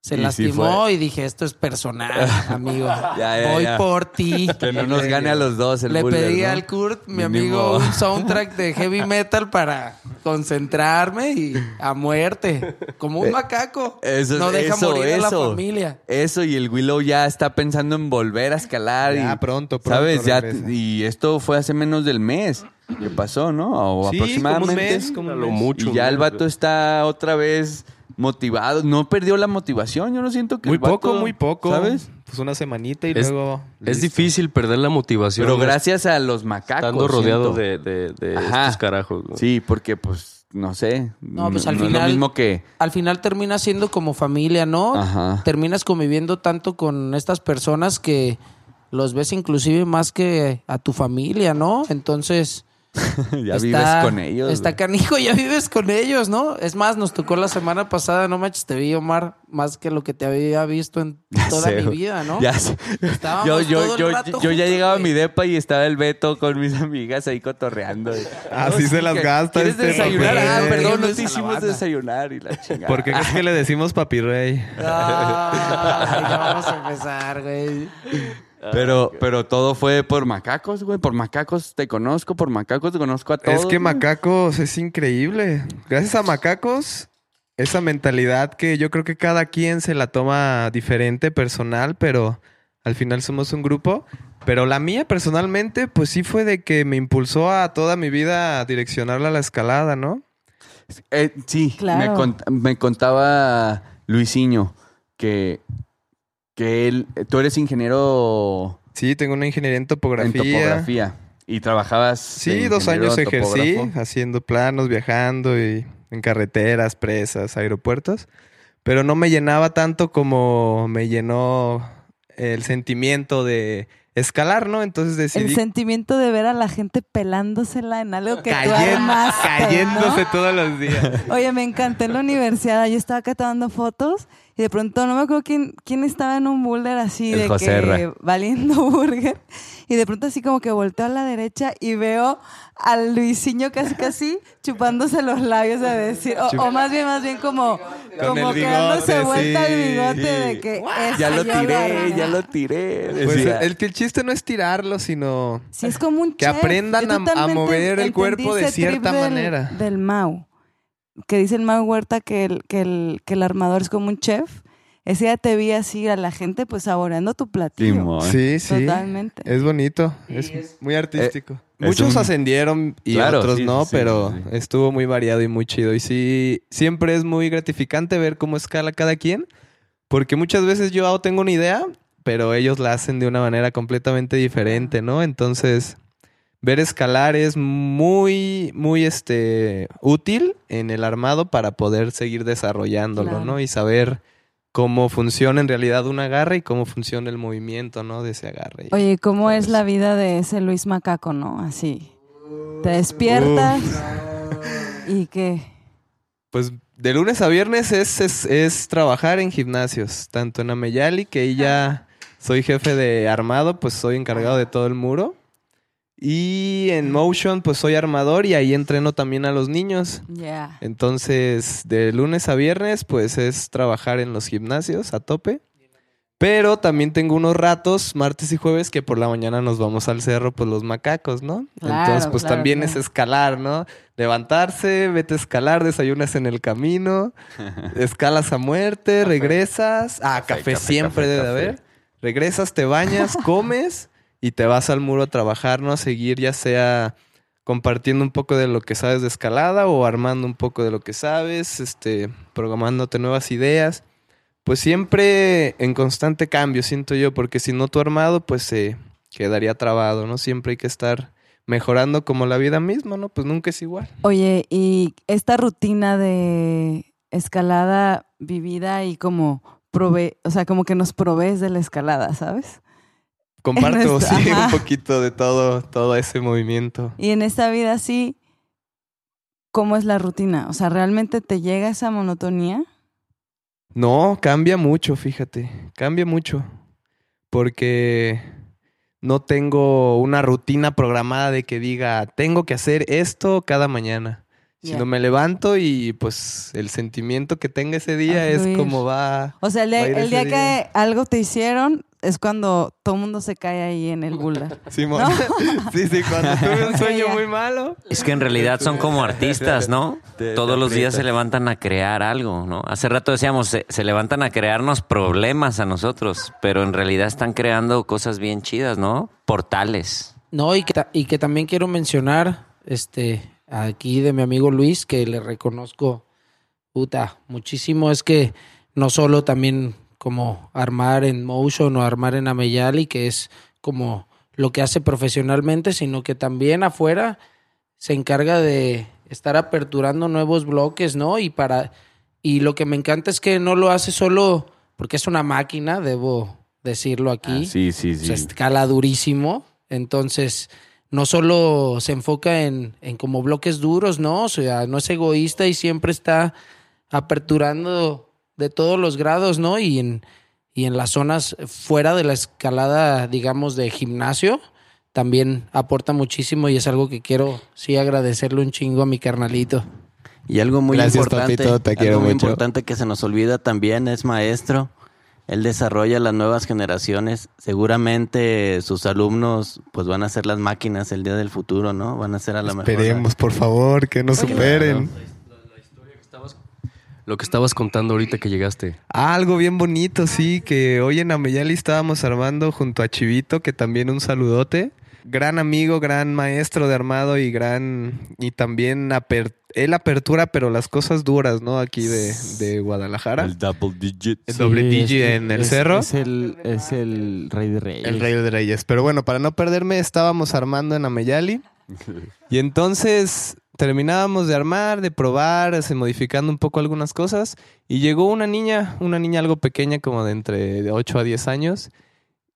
se Y lastimó y dije, esto es personal, amigo. Ya, ya, Voy ya. por ti. Que no nos gane a los dos el Le pedí ¿no? al Kurt, mi Mínimo. amigo, un soundtrack de heavy metal para concentrarme y a muerte. Como un macaco. Eh, Eso, no deja eso, morir a la eso. familia. Eso, y el Willow ya está pensando en volver a escalar. Ya, y, pronto, pronto ¿Sabes? Ya, y esto fue hace menos del mes que pasó, ¿no? O Sí, aproximadamente. como un mes, como lo mucho. y ya el vato está otra vez motivado. No perdió la motivación. Yo no siento que Muy vato- poco, muy poco. ¿Sabes? pues una semanita y Es- luego... Es listo. difícil perder la motivación. Pero gracias a los macacos. Estando rodeado siento. de, de, de estos carajos. güey. Sí, porque pues, no sé. No, pues, al es lo final- mismo que... Al final terminas siendo como familia, ¿no? Ajá. Terminas conviviendo tanto con estas personas que los ves inclusive más que a tu familia, ¿no? Entonces... ya está- vives con ellos. Está güey. canijo, ya vives con ellos, ¿no? Es más, nos tocó la semana pasada, no manches, te vi, Omar, más que lo que te había visto en toda sé, mi vida, ¿no? Ya sé. Estábamos Yo, yo, todo el yo, rato yo ya llegaba a mi depa y estaba el Beto con mis amigas ahí cotorreando. Así No, se las gasta ¿Quieres este desayunar? Ah, perdón, no te hicimos desayunar y la chingada. ¿Por qué crees que le decimos papi rey? Ay, ya vamos a empezar, güey. Pero, pero todo fue por macacos, güey. Por macacos te conozco, por macacos te conozco a todos. Es que güey. Macacos es increíble. Gracias a Macacos, esa mentalidad que yo creo que cada quien se la toma diferente, personal, pero al final somos un grupo. Pero la mía personalmente, pues sí fue de que me impulsó a toda mi vida a direccionarla a la escalada, ¿no? Eh, sí, Claro. me, cont- me contaba Luisinho que, que él, tú eres ingeniero Sí, tengo una ingeniería en topografía. en topografía y trabajabas. Sí, de dos años ejercí topógrafo. haciendo planos, viajando y en carreteras, presas, aeropuertos. Pero no me llenaba tanto como me llenó el sentimiento de escalar, ¿no? Entonces El decidí sentimiento de ver a la gente pelándosela en algo que tú cayen- armaste, cayéndose ¿no? todos los días. Oye, me encantó en la universidad. Yo estaba acá tomando fotos y de pronto no me acuerdo quién, quién estaba en un boulder así El de que valiendo burger. Y de pronto así como que volteo a la derecha y veo al Luisinho casi casi chupándose los labios a decir, o, o más bien, más bien como, como el que dándose bigote, vuelta el sí. bigote de que Ya "Esa lo tiré, armé". ya lo tiré. Pues el, el chiste no es tirarlo, sino Sí, es como un Que chef. aprendan a- mover el cuerpo de cierta del- manera. Del Mau. Que dice el Mau Huerta que el, que, el, que el armador es como un chef. Ese día te vi así a la gente pues saboreando tu platillo. Sí, sí. Totalmente. Es bonito, es muy artístico. es Muchos un- ascendieron y Claro, otros sí, no, sí, pero sí. estuvo muy variado y muy chido. Y sí, siempre es muy gratificante ver cómo escala cada quien, porque muchas veces yo tengo una idea, pero ellos la hacen de una manera completamente diferente, ¿no? Entonces, ver escalar es muy, muy este, útil en el armado para poder seguir desarrollándolo, Claro. ¿no? Y saber cómo funciona en realidad un agarre y cómo funciona el movimiento, ¿no? De ese agarre. Oye, ¿cómo es la vida de ese Luis Macaco, no? Así. Te despiertas y qué. Pues de lunes a viernes es, es, es trabajar en gimnasios, tanto en Ameyali, que ahí ya soy jefe de armado, pues soy encargado de todo el muro. Y en Motion, pues soy armador y ahí entreno también a los niños. Ya. Entonces, de lunes a viernes, pues es trabajar en los gimnasios a tope. Pero también tengo unos ratos, martes y jueves, que por la mañana nos vamos al cerro, pues los macacos, ¿no? Claro, Entonces, pues claro, también claro. es escalar, ¿no? Levantarse, vete a escalar, desayunas en el camino, escalas a muerte, regresas. Ah, café, café, siempre café, debe café. haber. Regresas, te bañas, comes y te vas al muro a trabajar, ¿no? A seguir ya sea compartiendo un poco de lo que sabes de escalada o armando un poco de lo que sabes, este, programándote nuevas ideas. Pues siempre en constante cambio, siento yo, porque si no tu armado, pues se quedaría trabado, ¿no? Siempre hay que estar mejorando como la vida misma, ¿no? Pues nunca es igual. Oye, y esta rutina de escalada vivida y como prove, o sea, como que nos provees de la escalada, ¿sabes? Comparto, nuestra- sí, un poquito de todo, todo ese movimiento. Y en esta vida sí, ¿cómo es la rutina? O sea, ¿realmente te llega esa monotonía? No, cambia mucho, fíjate. Cambia mucho. Porque no tengo una rutina programada de que diga, tengo que hacer esto cada mañana. Sino me levanto y pues el sentimiento que tenga ese día es como va. O sea, el día. que algo te hicieron es cuando todo el mundo se cae ahí en el. Simón. ¿No? sí, sí, cuando tuve un sueño muy malo. Es que en realidad son como artistas, ¿no? Todos los días se levantan a crear algo, ¿no? Hace rato decíamos, se, se levantan a crearnos problemas a nosotros, pero en realidad están creando cosas bien chidas, ¿no? Portales. No, y que, ta- y que también quiero mencionar, este, aquí de mi amigo Luis, que le reconozco, puta, muchísimo, es que no solo también como armar en Motion o armar en Ameyali, que es como lo que hace profesionalmente, sino que también afuera se encarga de estar aperturando nuevos bloques, ¿no? Y para y lo que me encanta es que no lo hace solo porque es una máquina, debo decirlo aquí. Ah, sí, sí, sí. Se escala durísimo. Entonces, no solo se enfoca en, en como bloques duros, ¿no? O sea, no es egoísta y siempre está aperturando de todos los grados, ¿no? Y en, y en las zonas fuera de la escalada, digamos, de gimnasio, también aporta muchísimo y es algo que quiero, sí, agradecerle un chingo a mi carnalito. Y algo muy Gracias, importante, papito, te algo muy mucho. importante que se nos olvida también es maestro. Él desarrolla las nuevas generaciones. Seguramente sus alumnos pues van a ser las máquinas el día del futuro, ¿no? Van a ser a la mejor. Esperemos, por favor, que nos superen. Lo que estabas contando ahorita que llegaste. Ah, algo bien bonito, sí, que hoy en Ameyali estábamos armando junto a Chivito, que también un saludote. Gran amigo, gran maestro de armado y gran... Y también aper- él apertura, pero las cosas duras, ¿no? Aquí de, de Guadalajara. El double digit. El doble Sí, digi es- en el es- cerro. Es el, es el rey de reyes. El Rey de Reyes. Pero bueno, para no perderme, estábamos armando en Ameyali. Y entonces terminábamos de armar, de probar, se modificando un poco algunas cosas. Y llegó una niña, una niña algo pequeña, como de entre de 8 a 10 años.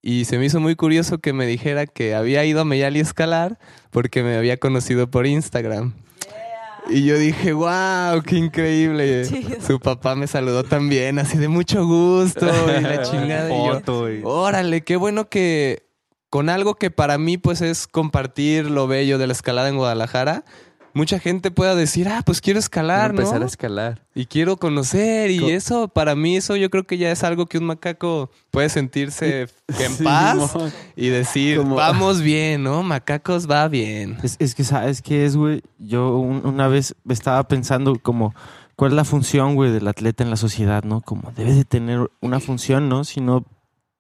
Y se me hizo muy curioso que me dijera que había ido a Meyali a escalar porque me había conocido por Instagram. Y yo dije, wow, qué increíble. Chido. Su papá me saludó también, así de mucho gusto y la chingada. y yo, Órale, qué bueno que con algo que para mí pues es compartir lo bello de la escalada en Guadalajara, mucha gente pueda decir, ah, pues quiero escalar, ¿no? empezar a escalar. Y quiero conocer y Co- eso, para mí eso yo creo que ya es algo que un macaco puede sentirse en Sí, paz y decir, Como- vamos bien, ¿no? Macacos va bien. Es, es que, ¿sabes qué es, güey? Yo un- una vez estaba pensando como, ¿cuál es la función, güey, del atleta en la sociedad, no? Como debe de tener una función, ¿no? Sino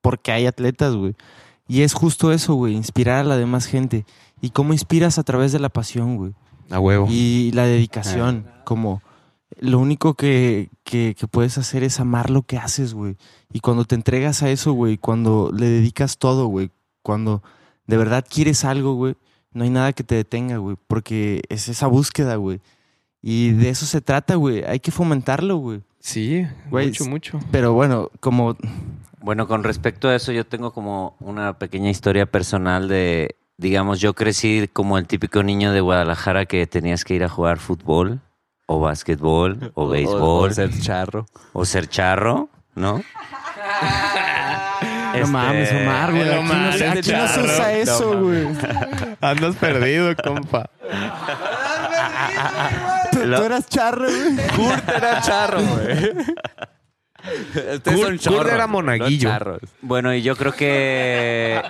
porque hay atletas, güey. Y es justo eso, güey, inspirar a la demás gente. ¿Y cómo inspiras a través de la pasión, güey? A huevo. Y la dedicación, como lo único que, que, que puedes hacer es amar lo que haces, güey. Y cuando te entregas a eso, güey, cuando le dedicas todo, güey, cuando de verdad quieres algo, güey, no hay nada que te detenga, güey, porque es esa búsqueda, güey. Y de eso se trata, güey. Hay que fomentarlo, güey. Sí, Güey, mucho, mucho. Pero bueno, como Bueno, con respecto a eso, yo tengo como una pequeña historia personal de, digamos, yo crecí como el típico niño de Guadalajara que tenías que ir a jugar fútbol o básquetbol o béisbol O ser charro. o ser charro, ¿no? no mames, Omar, güey. no Aquí, no, se- aquí no se usa eso, güey. Andas perdido, compa. Tú, tú eras charro, güey. Kurt era charro, güey. Kurt- son Kurt chorros, era no monaguillo. charros. Bueno, y yo creo que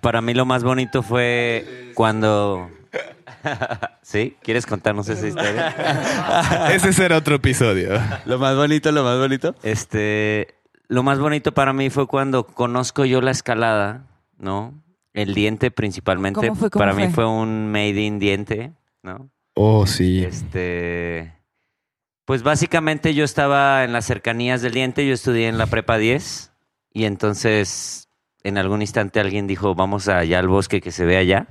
para mí lo más bonito fue cuando... ¿Sí? ¿Quieres contarnos esa historia? Ese será otro episodio. Lo más bonito, lo más bonito. Este, lo más bonito para mí fue cuando conozco yo la escalada, ¿no? El diente principalmente. ¿Cómo fue? ¿Cómo para mí fue? fue un made in diente, ¿no? Oh, sí. Este, pues básicamente yo estaba en las cercanías del diente, yo estudié en la prepa 10 y entonces en algún instante alguien dijo, vamos allá al bosque que se ve allá.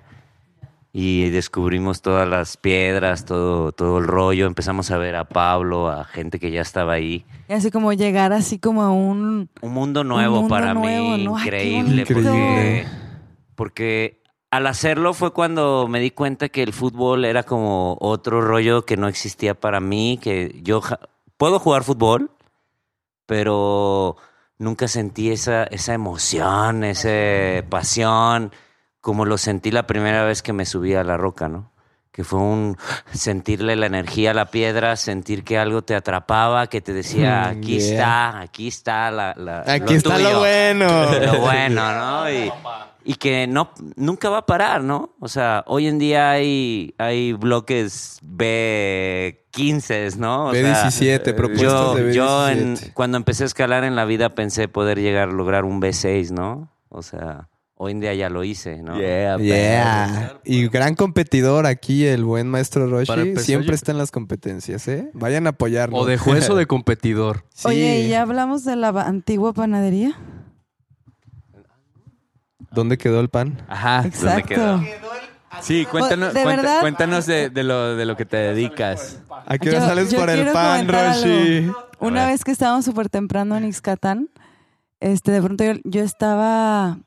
Y descubrimos todas las piedras, todo, todo el rollo. Empezamos a ver a Pablo, a gente que ya estaba ahí. Y así como llegar así como a un... Un mundo nuevo mundo para nuevo, mí, increíble, porque al hacerlo fue cuando me di cuenta que el fútbol era como otro rollo que no existía para mí, que yo ja- puedo jugar fútbol, pero nunca sentí esa, esa emoción, esa pasión, como lo sentí la primera vez que me subí a la roca, ¿no? Que fue un sentirle la energía a la piedra, sentir que algo te atrapaba, que te decía, Mm, aquí yeah. está, aquí está la, la- Aquí lo está tuyo". lo bueno. lo bueno, ¿no? Y, y que no, nunca va a parar, ¿no? O sea, hoy en día hay, hay bloques B15, ¿no? O sea, B17, propuestas yo, de B17. yo en- cuando empecé a escalar en la vida pensé poder llegar a lograr un B6, ¿no? O sea, hoy en día ya lo hice, ¿no? Yeah, Yeah. Y gran competidor aquí, el buen maestro Roshi. empezar, Siempre yo- está en las competencias, ¿eh? Vayan a apoyarlo. O de juez o de competidor. Sí. Oye, ¿y ya hablamos de la antigua panadería? ¿Dónde quedó el pan? Ajá. Exacto. quedó? Sí, cuéntanos, ¿De cuéntanos de, de lo, de lo que te dedicas. ¿A qué hora sales yo por el pan, Roshi? algo. Una vez que estábamos súper temprano en Ixcatán, este, de pronto yo, yo estaba,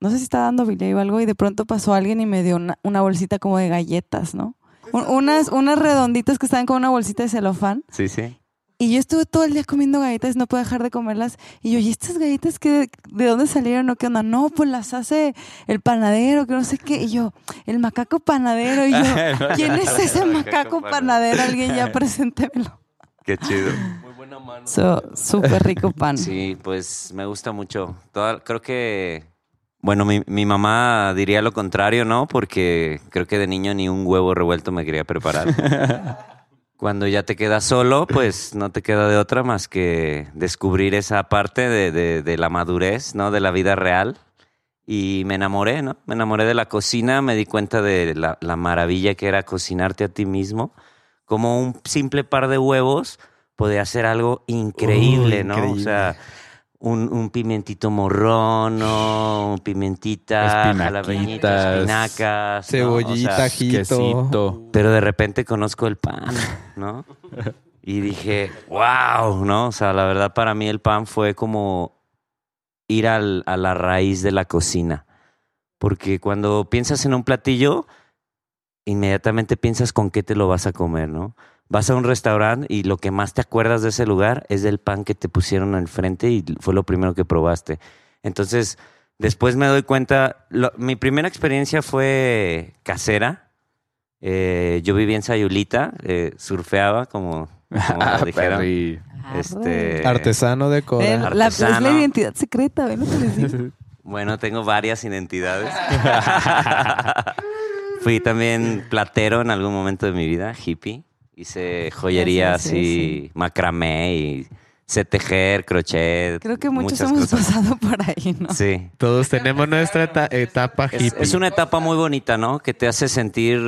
no sé si estaba dando bilé o algo, y de pronto pasó alguien y me dio una, una bolsita como de galletas, ¿no? Un- unas, unas redonditas que estaban con una bolsita de celofán. Sí, sí. Y yo estuve todo el día comiendo galletas, no puedo dejar de comerlas. Y yo, ¿y estas galletas qué, de dónde salieron o qué onda? No, pues las hace el panadero, que no sé qué. Y yo, el macaco panadero. Y yo, ¿quién es ese macaco panadero? Alguien ya preséntemelo. Qué chido. Muy buena mano. So, Súper rico pan. Sí, pues me gusta mucho. Toda- creo que, bueno, mi, mi mamá diría lo contrario, ¿no? Porque creo que de niño ni un huevo revuelto me quería preparar. Cuando ya te quedas solo, pues no te queda de otra más que descubrir esa parte de, de- de la madurez, ¿no? De la vida real. Y me enamoré, ¿no? Me enamoré de la cocina, me di cuenta de la, la maravilla que era cocinarte a ti mismo. Como un simple par de huevos podía hacer algo increíble, ¿no? increíble. O sea, un, un pimentito morrón, ¿no? Un pimentita, espinacas. ¿no? Cebollita, O sea, ajito. Quesito. pero de repente conozco el pan, ¿no? Y dije, wow, ¿no? O sea, la verdad para mí el pan fue como ir al- a la raíz de la cocina. Porque cuando piensas en un platillo, inmediatamente piensas con qué te lo vas a comer, ¿no? Vas a un restaurante y lo que más te acuerdas de ese lugar es del pan que te pusieron al frente y fue lo primero que probaste. Entonces, después me doy cuenta, lo- mi primera experiencia fue casera. Eh, yo vivía en Sayulita, eh, surfeaba, como, como Ah, dijeron. Este, Artesano de la, es la identidad secreta, ven lo que les digo. Bueno, tengo varias identidades. Fui también platero en algún momento de mi vida, hippie. Hice joyería Sí, sí, así, macramé y sé tejer, crochet. Creo que muchos hemos cosas. pasado por ahí, ¿no? Sí. Todos tenemos nuestra eta- etapa Es, hippie. es una etapa muy bonita, ¿no? Que te hace sentir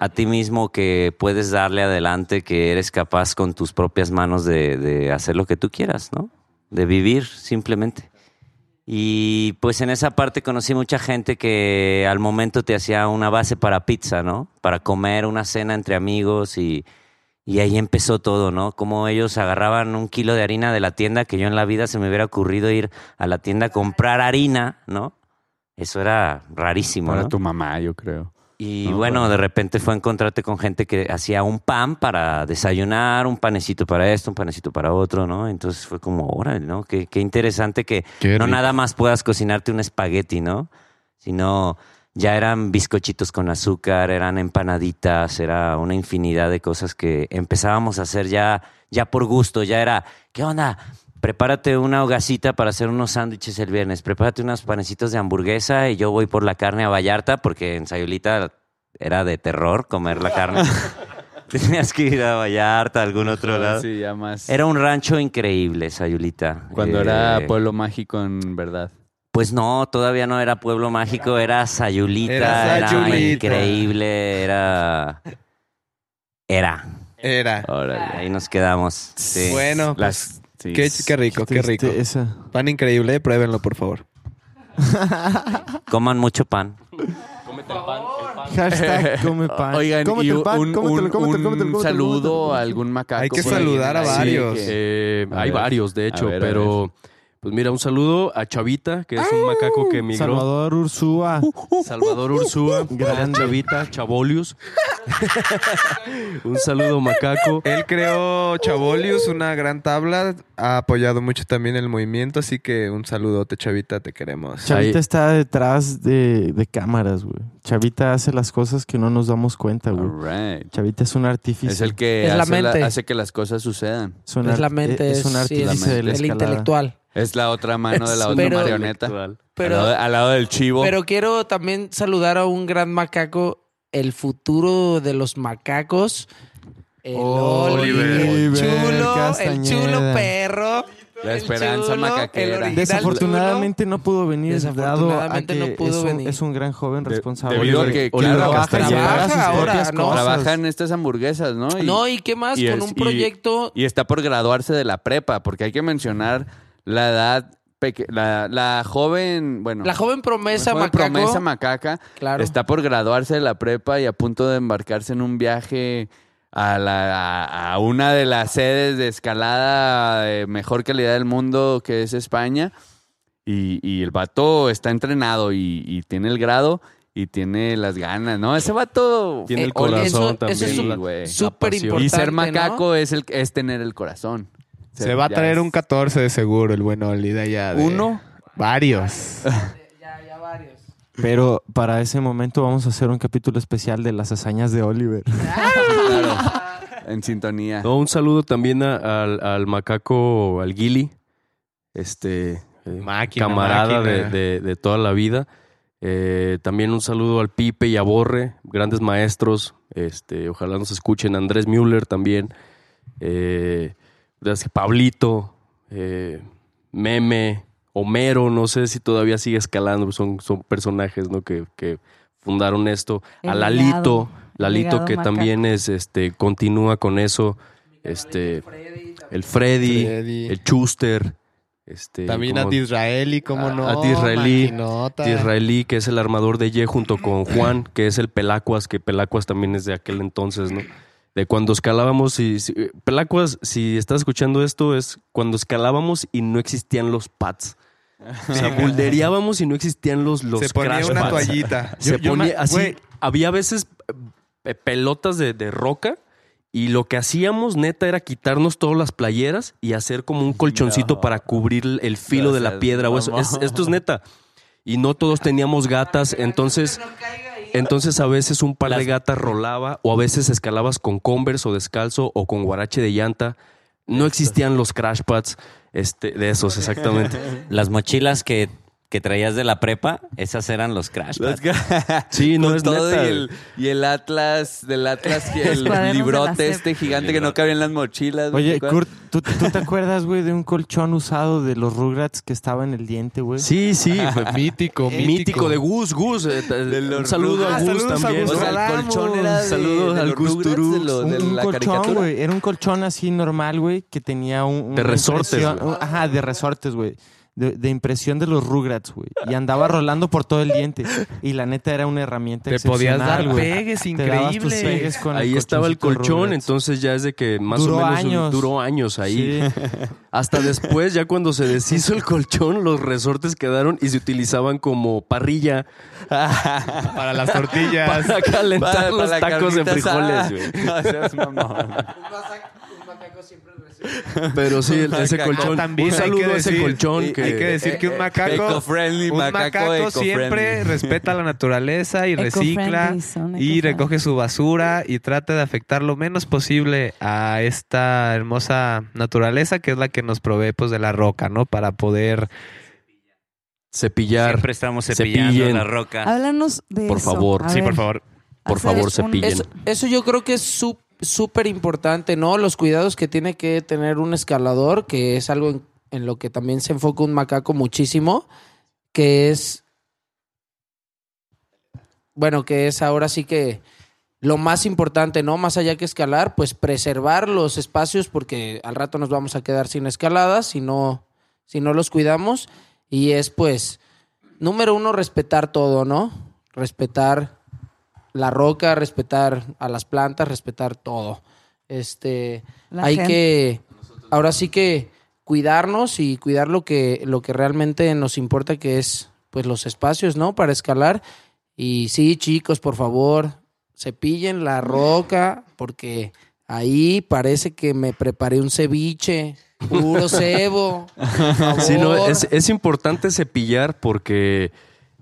a ti mismo que puedes darle adelante, que eres capaz con tus propias manos de, de hacer lo que tú quieras, ¿no? De vivir simplemente. Y pues en esa parte conocí mucha gente que al momento te hacía una base para pizza, ¿no? Para comer una cena entre amigos y, y ahí empezó todo, ¿no? Como ellos agarraban un kilo de harina de la tienda que yo en la vida se me hubiera ocurrido ir a la tienda a comprar harina, ¿no? Eso era rarísimo, Para ¿no? tu mamá, yo creo. Y No, bueno, bueno. de repente fue encontrarte con gente que hacía un pan para desayunar, un panecito para esto, un panecito para otro, ¿no? Entonces fue como, órale, ¿no? Qué, qué interesante que Qué no nada más puedas cocinarte un espagueti, ¿no? Sino ya eran bizcochitos con azúcar, eran empanaditas, era una infinidad de cosas que empezábamos a hacer ya, ya por gusto, ya era, ¿qué onda? Prepárate una hogacita para hacer unos sándwiches el viernes, prepárate unos panecitos de hamburguesa y yo voy por la carne a Vallarta porque en Sayulita era de terror comer la carne. Tenías que ir a Vallarta, a algún otro lado. Sí, ya más. Era un rancho increíble, Sayulita. Cuando Eh, era pueblo mágico en verdad. pues no, todavía no era Pueblo Mágico, era Sayulita, Era era, Sayulita. increíble, era... Era. Era. Órale. Ahí nos quedamos. Sí. Bueno, Las, sí. qué, qué rico, qué rico. Esa. Pan increíble, pruébenlo, por favor. Coman mucho pan. Hashtag come pan. Oigan, Cómete y el un, pan, un- cómetelo, un- cómetelo, un cómetelo, cómetelo, saludo cómetelo. a algún macaco. Hay que saludar a Sí, varios. que- Eh, A hay ver. varios, de hecho, ver, pero pues mira, un saludo a Chavita, que es un macaco que emigró. Salvador Ursúa. Salvador Ursúa, Grande. Chavita, Chabolius. un saludo, macaco. Él creó Chabolius, una gran tabla. Ha apoyado mucho también el movimiento, así que un saludote, Chavita, te queremos. Chavita Ahí- está detrás de, de cámaras, güey. Chavita hace las cosas que no nos damos cuenta, güey. Chavita es un artífice. Es el que Es hace, la- mente. hace que las cosas sucedan. Es, un Es la mente, es es, un sí, artífice es de la el intelectual. Es la otra mano de la otra Pero- marioneta. Pero- al, lado, al lado del chivo. Pero quiero también saludar a un gran macaco, el futuro de los macacos. El Oli, Oliver el chulo, el Castañeda. chulo perro. La esperanza chulo, macaquera. Desafortunadamente no pudo venir, dado a Desafortunadamente que no pudo es, un, venir. es un gran joven responsable. debido a que, Oliver claro, trabaja Trabaja ahora. Trabaja en estas hamburguesas, ¿no? Y, No, ¿y qué más? y Con es- un y- proyecto... y está por graduarse de la prepa, porque hay que mencionar la edad, peque- la, la joven, bueno, La joven promesa la joven macaco. promesa macaca Claro. está por graduarse de la prepa y a punto de embarcarse en un viaje a, la, a, a una de las sedes de escalada de mejor calidad del mundo, que es España. Y, y el vato está entrenado y, y tiene el grado y tiene las ganas, ¿no? Ese vato Tiene el Eh, oye, corazón eso- también. eso es súper importante, Y ser ¿no? macaco es, el, es tener el corazón. Se va a Ya traer es- un 14 de seguro el buen Oli de allá. de- ¿Uno? Varios. Ya, ya varios. Pero para ese momento vamos a hacer un capítulo especial de las hazañas de Oliver. Claro, en sintonía. No, un saludo también a- al, al macaco, al Gili, este eh, Máquina, camarada de- de toda la vida. Eh, también un saludo al Pipe y a Borre, grandes maestros. Este, ojalá nos escuchen. Andrés Müller también. Eh, Pablito, eh, Meme, Homero, no sé si todavía sigue escalando, son, son personajes ¿no? que, que fundaron esto. El a Lalito, Lalito legado que macaco. también es, este, continúa con eso. Este, el Freddy, Freddy. el Chuster. Este, También a como- Disraeli, ¿cómo a- no? a Disraeli. Disraeli, que es el armador de Ye, junto con Juan, que es el Pelacuas, que Pelacuas también es de aquel entonces, ¿no? De cuando escalábamos y... si- Pelacuas, si estás escuchando esto, es cuando escalábamos y no existían los pads. O sea, buldereábamos y no existían los, los Se ponía crash una pads. toallita. Se Yo- yo ponía me- así. güey. Había veces eh, pelotas de, de roca y lo que hacíamos, neta, era quitarnos todas las playeras y hacer como un colchoncito No. para cubrir el- filo de la piedra. o eso. Es- esto es neta. Y no todos teníamos gatas, entonces... Entonces a veces un par de gatas rolaba o a veces escalabas con Converse o descalzo o con guarache de llanta. No existían los crash pads este, de esos, exactamente. Las mochilas que, que traías de la prepa, esas eran los crash pads. Sí, no Con es todo neta. y el, y el Atlas, del Atlas, y Los el librote este gigante que no cabía en las mochilas. güey, Oye. Kurt, ¿tú, tú te acuerdas, güey, de un colchón usado de los Rugrats que estaba en el diente, güey? Sí, sí. fue Mítico, mítico. mítico de Gus, Gus. eh, los un saludo a Gus a también. Gus O sea, el colchón era de, Saludos de al los lo- de un, un la colchón, güey. Era un colchón así normal, güey, que tenía un... De resortes. Ajá, de resortes, güey. De, de impresión de los Rugrats, güey. Y andaba rolando por todo el diente. Y la neta era una herramienta Te podías excepcional, dar güey. pegues increíbles. pegues con Ahí estaba el colchón, Rugrats. entonces ya es de que más Duró o menos años. duró años ahí. Sí. Hasta después, ya cuando se deshizo el colchón, los resortes quedaron y se utilizaban como parrilla Para las tortillas. para calentar Para- los para tacos de frijoles, güey. No seas mamón. Pero sí, el- ese macaco. colchón. También un hay saludo que a ese decir- colchón Hay que, decir que un macaco, Eco-friendly, un macaco macaco eco-friendly. siempre respeta la naturaleza y recicla Eco-friendly, son y eco-friendly. recoge su basura y trata de afectar lo menos posible a esta hermosa naturaleza que es la que nos provee pues de la roca, ¿no? Para poder cepillar. Siempre estamos cepillando cepillen. la roca. Háblanos de Por eso. favor. A Sí, por favor. Por hacer favor, un- cepillen. Eso, eso yo creo que es sú- súper importante, ¿no? Los cuidados que tiene que tener un escalador, que es algo en, en lo que también se enfoca un macaco muchísimo, que es, bueno, que es ahora sí que lo más importante, ¿no? Más allá que escalar, pues preservar los espacios, porque al rato nos vamos a quedar sin escaladas si no, si no los cuidamos. Y es pues, número uno, respetar todo, ¿no? Respetar la roca, respetar a las plantas, respetar todo. Este, La hay gente. que, ahora sí que cuidarnos y cuidar lo que, lo que realmente nos importa, que es, pues, los espacios, ¿no? Para escalar. Y sí, chicos, por favor, cepillen la roca, porque ahí parece que me preparé un ceviche, puro cebo. Sí, no, es, es importante cepillar porque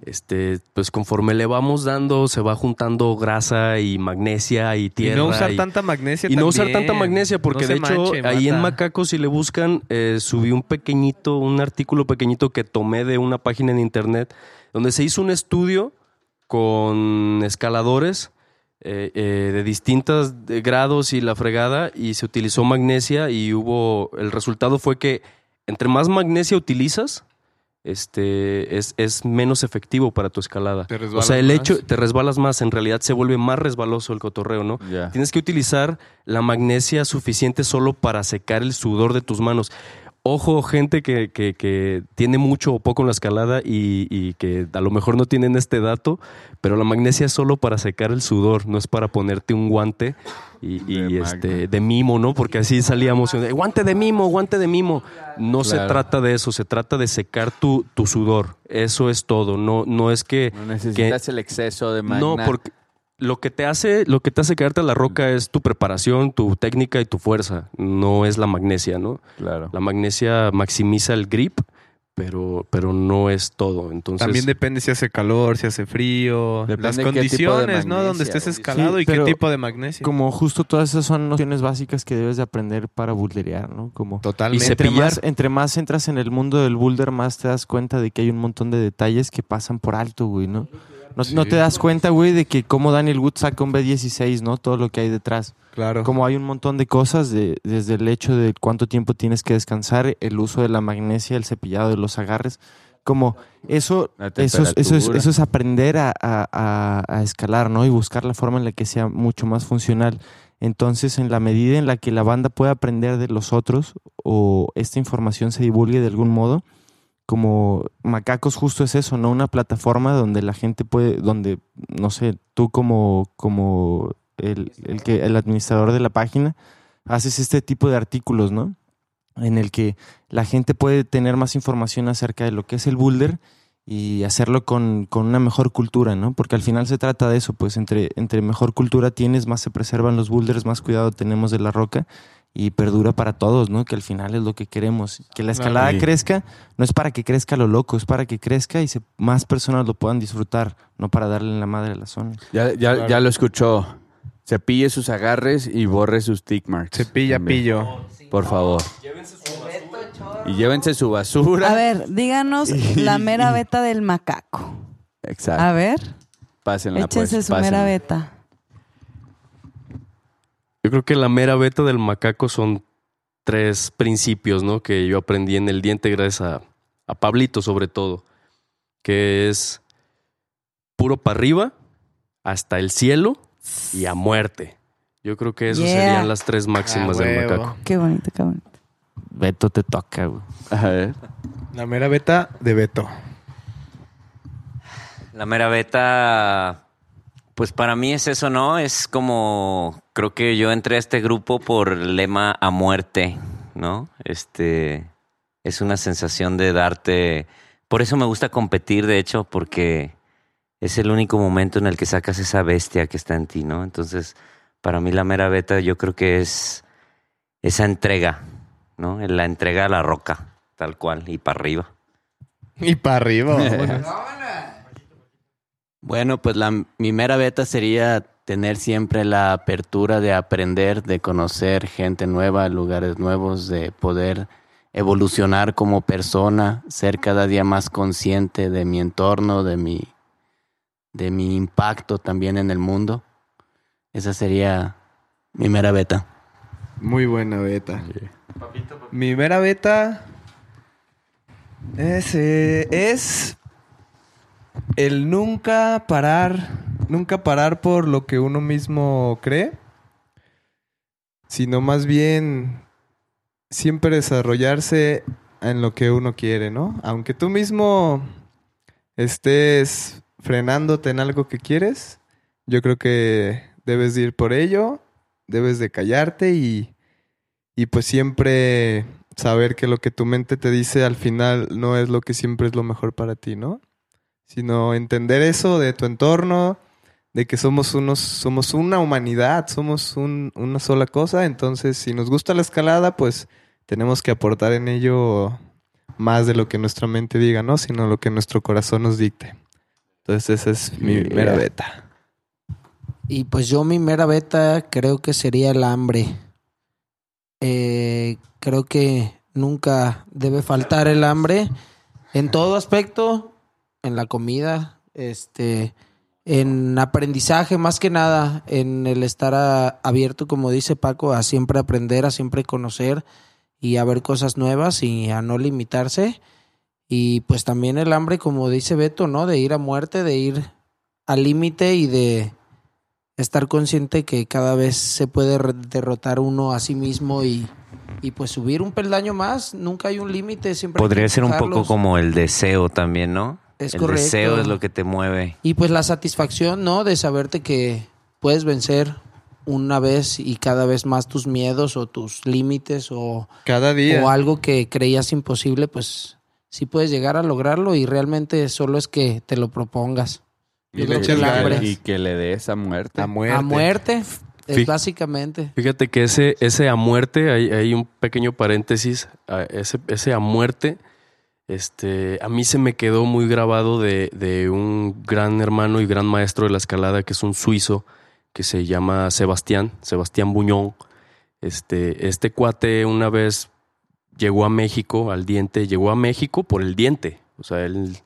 este, pues conforme le vamos dando, se va juntando grasa y magnesia y y tierra. no usar y- tanta magnesia Y no usar tanta magnesia, porque No de hecho, manche, ahí en. Macaco, si le buscan, eh, subí un pequeñito, un artículo pequeñito que tomé de una página en internet, donde se hizo un estudio con escaladores eh, eh, de distintos grados y la fregada, y se utilizó magnesia, y hubo. El resultado fue que entre más magnesia utilizas, este, es, es menos efectivo para tu escalada. Te O sea, el más. hecho, te resbalas más, en realidad se vuelve más resbaloso el cotorreo, ¿no? Tienes que utilizar la magnesia suficiente solo para secar el sudor de tus manos. Ojo, gente que, que- que tiene mucho o poco en la escalada y, y que a lo mejor no tienen este dato, pero la magnesia es solo para secar el sudor, no es para ponerte un guante y, y, De este, de mimo, ¿no? Porque así salíamos, guante de mimo, guante de mimo. No se trata de eso, se trata de secar tu, tu sudor. Eso es todo. No, no es que No necesitas el exceso de magna. no, porque lo que te hace, lo que te hace quedarte a la roca es tu preparación, tu técnica y tu fuerza. No es la magnesia, ¿no? Claro. La magnesia maximiza el grip, pero, pero no es todo. Entonces, También depende si hace calor, si hace frío, Depende las condiciones, ¿no? magnesia, Donde estés escalado Sí, y qué tipo de magnesia. Como justo todas esas son nociones básicas que debes de aprender para boulderear, ¿no? Como Totalmente. Y entre más, entre más entras en el mundo del boulder, más te das cuenta de que hay un montón de detalles que pasan por alto, güey, ¿no? No, no te das cuenta, güey, de que como Daniel Wood saca un B16, ¿no? Todo lo que hay detrás. Claro. Como hay un montón de cosas, de- desde el hecho de cuánto tiempo tienes que descansar, el uso de la magnesia, el cepillado de los agarres. Como eso, eso, es, eso, es, eso es aprender a, a- a- a escalar, ¿no? Y buscar la forma en la que sea mucho más funcional. Entonces, en la medida en la que la banda pueda aprender de los otros o esta información se divulgue de algún modo, como Macacos justo es eso, ¿no? Una plataforma donde la gente puede, donde, no sé, tú como, como el, el que, el administrador de la página, haces este tipo de artículos, ¿no? En el que la gente puede tener más información acerca de lo que es el boulder y hacerlo con, con una mejor cultura, ¿no? Porque al final se trata de eso, pues entre, entre mejor cultura tienes, más se preservan los boulders, más cuidado tenemos de la roca y perdura para todos, ¿no? Que al final es lo que queremos. Que la escalada Sí. crezca, no es para que crezca lo loco, es para que crezca y se, más personas lo puedan disfrutar, no para darle en la madre a la zona. Ya, ya, ya lo escuchó. Cepille sus agarres y borre sus tick marks. Cepilla, También, pillo. Por favor. Y llévense su basura. A ver, díganos la mera beta del macaco. Exacto. A ver, Pásenla, échense pues, su mera beta. Yo creo que la mera beta del macaco son tres principios, ¿no? Que yo aprendí en el diente gracias a, a Pablito, sobre todo. Que es puro para arriba, hasta el cielo y a muerte. Yo creo que esas Yeah. serían las tres máximas Ah, del huevo. macaco. Qué bonito, qué bonito. Beto te toca, güey. A ver. La mera beta de Beto. La mera beta, pues para mí es eso, ¿no? Es como, creo que yo entré a este grupo por el lema a muerte, ¿no? Este, es una sensación de darte, por eso me gusta competir, de hecho, porque es el único momento en el que sacas esa bestia que está en ti, ¿no? Entonces, para mí la mera beta yo creo que es esa entrega, ¿no? La entrega a la roca, tal cual, y para arriba. Y para arriba. Bueno, pues la, mi mera beta sería tener siempre la apertura de aprender, de conocer gente nueva, lugares nuevos, de poder evolucionar como persona, ser cada día más consciente de mi entorno, de mi, de mi impacto también en el mundo. Esa sería mi mera beta. Muy buena beta. Mi mera beta es, eh, es el nunca parar, nunca parar por lo que uno mismo cree, sino más bien siempre desarrollarse en lo que uno quiere, ¿no? Aunque tú mismo estés frenándote en algo que quieres, yo creo que debes de ir por ello, debes de callarte y, y pues siempre saber que lo que tu mente te dice al final no es lo que siempre es lo mejor para ti, ¿no? Sino entender eso de tu entorno, de que somos unos, somos una humanidad, somos un- una sola cosa, entonces si nos gusta la escalada, pues tenemos que aportar en ello más de lo que nuestra mente diga, ¿no? Sino lo que nuestro corazón nos dicte. Entonces esa es mi Yeah. mera beta. Y pues yo mi mera beta creo que sería el hambre. Eh, creo que nunca debe faltar el hambre en todo aspecto, en la comida, este, en aprendizaje más que nada, en el estar a- abierto, como dice Paco, a siempre aprender, a siempre conocer y a ver cosas nuevas y a no limitarse. Y pues también el hambre, como dice Beto, ¿no? De ir a muerte, de ir al límite y de estar consciente que cada vez se puede derrotar uno a sí mismo y, y pues subir un peldaño más. Nunca hay un límite, siempre hay Podría ser un poco como el deseo también, ¿no? Es el correcto. deseo es lo que te mueve. Y pues la satisfacción, ¿no? De saberte que puedes vencer una vez y cada vez más tus miedos o tus límites o, Cada día. o algo que creías imposible, pues sí puedes llegar a lograrlo y realmente solo es que te lo propongas. Y, le- que el y- hambre y que le des a muerte. A muerte. a muerte es Fí- básicamente. Fíjate que ese, ese a muerte, hay, hay un pequeño paréntesis, ese, ese a muerte, este, a mí se me quedó muy grabado de, de un gran hermano y gran maestro de la escalada, que es un suizo, que se llama Sebastián, Sebastián Buñón. Este, este cuate una vez llegó a México, al diente, llegó a México por el diente. O sea, él,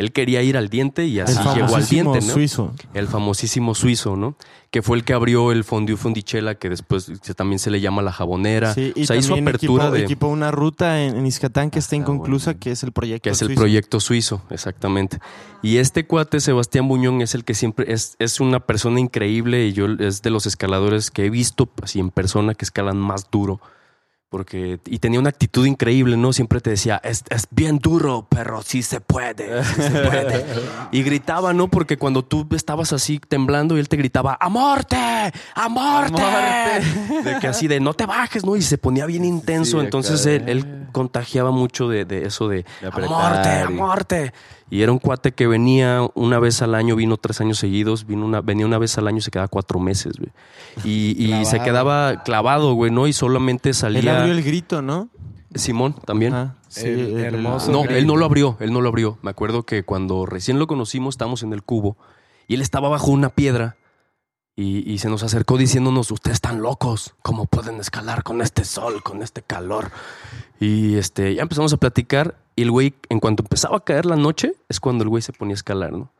él quería ir al diente y así el llegó al diente, ¿no? suizo. el famosísimo suizo, ¿no? Que fue el que abrió el Fondue Fondichela, que después también se le llama la jabonera. Sí, y o sea, hizo apertura equipó, de... equipó una ruta en, en Izcatán que está Está inconclusa, bueno. que es el proyecto. que es el suizo. proyecto suizo, exactamente. Y este cuate, Sebastián Buñón, es el que siempre es, es una persona increíble y yo es de los escaladores que he visto así en persona que escalan más duro. Porque, y tenía una actitud increíble, ¿no? Siempre te decía, es, es bien duro, pero sí se puede, sí se puede. y gritaba, ¿no? Porque cuando tú estabas así temblando y él te gritaba, ¡A muerte! ¡A muerte! De que así de, no te bajes, ¿no? Y se ponía bien intenso. Entonces él, él contagiaba mucho de, de eso de, De ¡A apretar muerte! ¡A y- era un cuate que venía una vez al año, vino tres años seguidos, vino una, venía una vez al año y se quedaba cuatro meses, güey. Y, y se quedaba clavado, güey, ¿no? Y solamente Él salía... abrió el grito, ¿no? Simón también. Ah, sí, El el- hermoso No, grito. él no lo abrió, él no lo abrió. Me acuerdo que cuando recién lo conocimos, estábamos en el cubo y él estaba bajo una piedra y, y se nos acercó diciéndonos, ustedes están locos, ¿cómo pueden escalar con este sol, con este calor? Y este, ya empezamos a platicar y el güey, en cuanto empezaba a caer la noche, es cuando el güey se ponía a escalar, ¿no?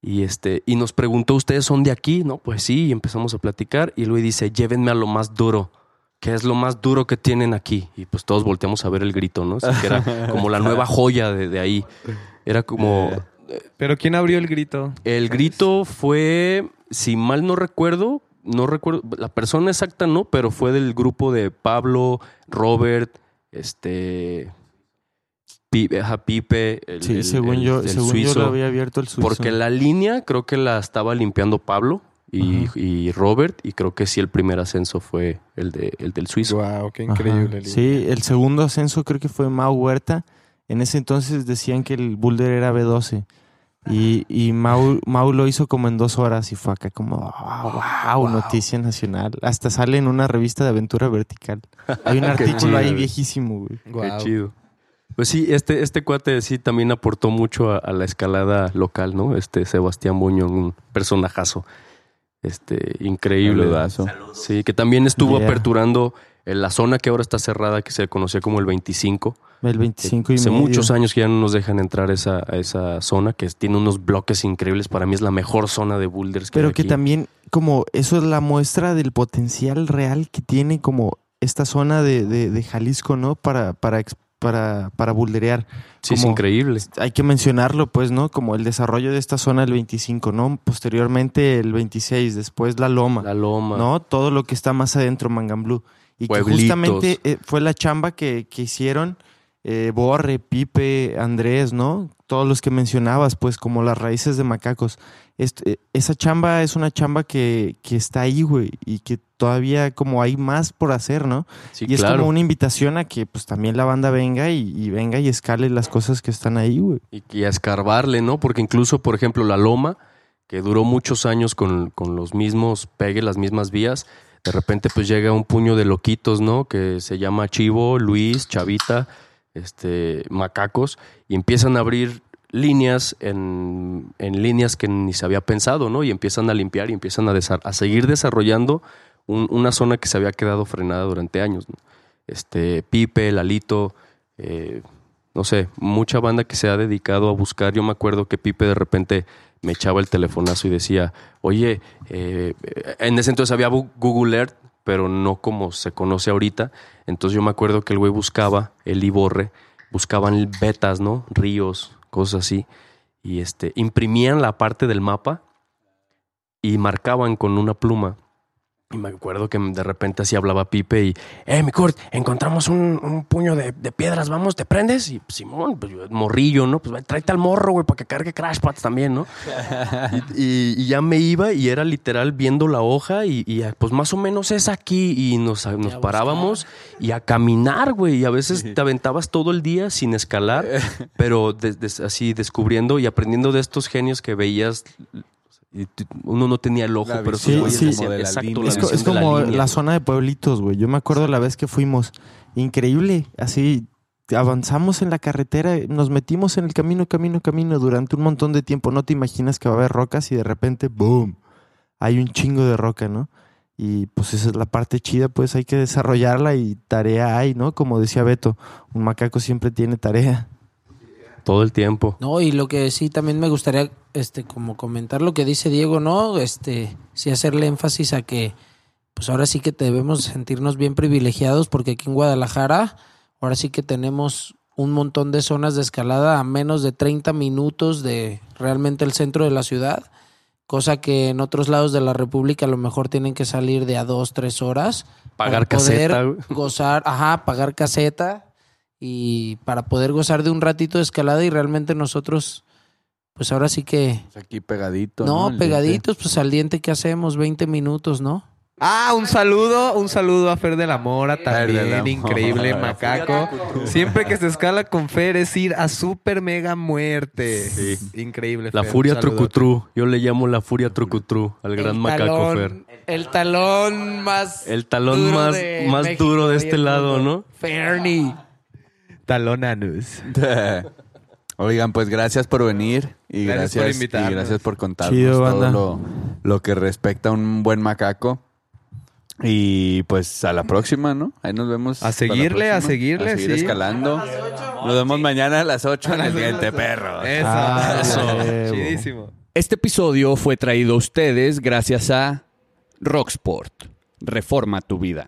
Y este, y nos preguntó, ¿ustedes son de aquí? No, pues sí, y empezamos a platicar y el güey dice, llévenme a lo más duro. ¿Qué es lo más duro que tienen aquí? Y pues todos volteamos a ver el grito, ¿no? Así que era como la nueva joya de, de ahí. Era como... Pero ¿quién abrió el grito? El grito fue, si mal no recuerdo, no recuerdo, la persona exacta no, pero fue del grupo de Pablo, Robert, este... Pipe, ajá, Pipe, el, Sí, el- según el- yo, el según yo suizo. lo había abierto el suizo. Porque la línea creo que la estaba limpiando Pablo y, y Robert, y creo que sí el primer ascenso fue el, de, el del suizo. Wow, qué increíble. Sí, el segundo ascenso creo que fue Mau Huerta. En ese entonces decían que el boulder era B12. Y, y Mau, Mau lo hizo como en dos horas y fue acá como, wow, wow, noticia nacional. Hasta sale en una revista de aventura vertical. Hay un artículo chido, ahí viejísimo, güey. Qué chido. Pues sí, este, este cuate sí también aportó mucho a, a la escalada local, ¿no? Este Sebastián Buñón, un personajazo. Este, increíble. Saludazo. Sí, que también estuvo Yeah. aperturando en la zona que ahora está cerrada, que se conocía como el 25. El 25 y Hace medio. muchos años que ya no nos dejan entrar a esa, a esa zona, que tiene unos bloques increíbles. Para mí es la mejor zona de boulders que Pero hay que aquí. también, como eso es la muestra del potencial real que tiene como esta zona de, de, de Jalisco, ¿no? Para, para, para, para boulderear. Sí, es increíble. Hay que mencionarlo, pues, ¿no? Como el desarrollo de esta zona el 25, ¿no? Posteriormente el 26, después la Loma, La loma. ¿no? Todo lo que está más adentro, Mangamblú. Y que justamente eh, fue la chamba que, que hicieron eh, Borre, Pipe, Andrés, ¿no? Todos los que mencionabas, pues, como las raíces de macacos. Este, eh, esa chamba es una chamba que, que está ahí, güey, y que todavía como hay más por hacer, ¿no? Sí, y es claro. como una invitación a que pues también la banda venga y, y venga y escale las cosas que están ahí, güey. y, y a escarbarle, ¿no? Porque incluso, por ejemplo, la loma, que duró muchos años con, con los mismos pegues, las mismas vías, de repente pues llega un puño de loquitos, ¿no? Que se llama Chivo, Luis, Chavita, este, Macacos, y empiezan a abrir líneas en, líneas que ni se había pensado, ¿no? Y empiezan a limpiar y empiezan a, seguir desarrollando un- una zona que se había quedado frenada durante años. Este, Pipe, Lalito, eh, no sé, mucha banda que se ha dedicado a buscar. Yo me acuerdo que Pipe de repente me echaba el telefonazo y decía, oye, eh, en ese entonces había Google Earth, pero no como se conoce ahorita. Entonces yo me acuerdo que el güey buscaba, el Iborre, buscaban vetas, ¿no? Ríos, cosas así. Y este, imprimían la parte del mapa y marcaban con una pluma. Y me acuerdo que de repente así hablaba Pipe y, eh, mi Kurt, encontramos un, un puño de, de piedras, vamos, ¿te prendes? Y Simón, pues morrillo, ¿no? Pues tráete al morro, güey, para que cargue Crash Pads también, ¿no? y, y- y ya me iba y era literal viendo la hoja y, y, pues más o menos es aquí y nos, nos parábamos y a caminar, güey. Y a veces te aventabas todo el día sin escalar, pero así descubriendo y aprendiendo de estos genios que veías. Uno no tenía el ojo, La pero sí, decían, como de la exacto, línea. la Es, de como la, línea. zona de pueblitos, güey. Yo me acuerdo la vez que fuimos. Increíble. Así avanzamos en la carretera, nos metimos en el camino, camino, camino durante un montón de tiempo. No te imaginas que va a haber rocas y de repente, ¡boom! Hay un chingo de roca, ¿no? Y pues esa es la parte chida, pues hay que desarrollarla y tarea hay, ¿no? Como decía Beto, un macaco siempre tiene tarea. Todo el tiempo. No, y lo que sí también me gustaría este como comentar lo que dice Diego, ¿no? Este, sí hacerle énfasis a que pues ahora sí que debemos sentirnos bien privilegiados porque aquí en Guadalajara ahora sí que tenemos un montón de zonas de escalada a menos de 30 minutos de realmente el centro de la ciudad, cosa que en otros lados de la República a lo mejor tienen que salir de a dos, tres horas. Pagar para poder caseta. Gozar, ajá, pagar caseta y para poder gozar de un ratito de escalada y realmente nosotros, pues ahora sí que... Aquí pegadito. No, El pegaditos, pues al diente que hacemos, 20 minutos, ¿no? Ah, un saludo, un saludo a Fer de la Mora Fer de la también, Mora. increíble macaco. Siempre que se escala con Fer es ir a super mega muerte. Increíble. La Fer, furia trucutru. Yo le llamo la furia trucutru al gran El macaco talón- Fer. El talón más... El talón duro más, de más México duro de este lado. ¿no? Fernie. Talonanus. Oigan, pues gracias por venir y Gracias gracias, por y gracias por contarnos Chido, todo lo, lo que respecta a un buen macaco. Y pues a la próxima, ¿no? Ahí nos vemos. A seguirle, a seguirle, A seguir sí. escalando. Nos vemos mañana a las 8 en el Diente Perro. Eso. Ah, Eso. Chidísimo. Este episodio fue traído a ustedes gracias a Rocksport. Reforma tu vida.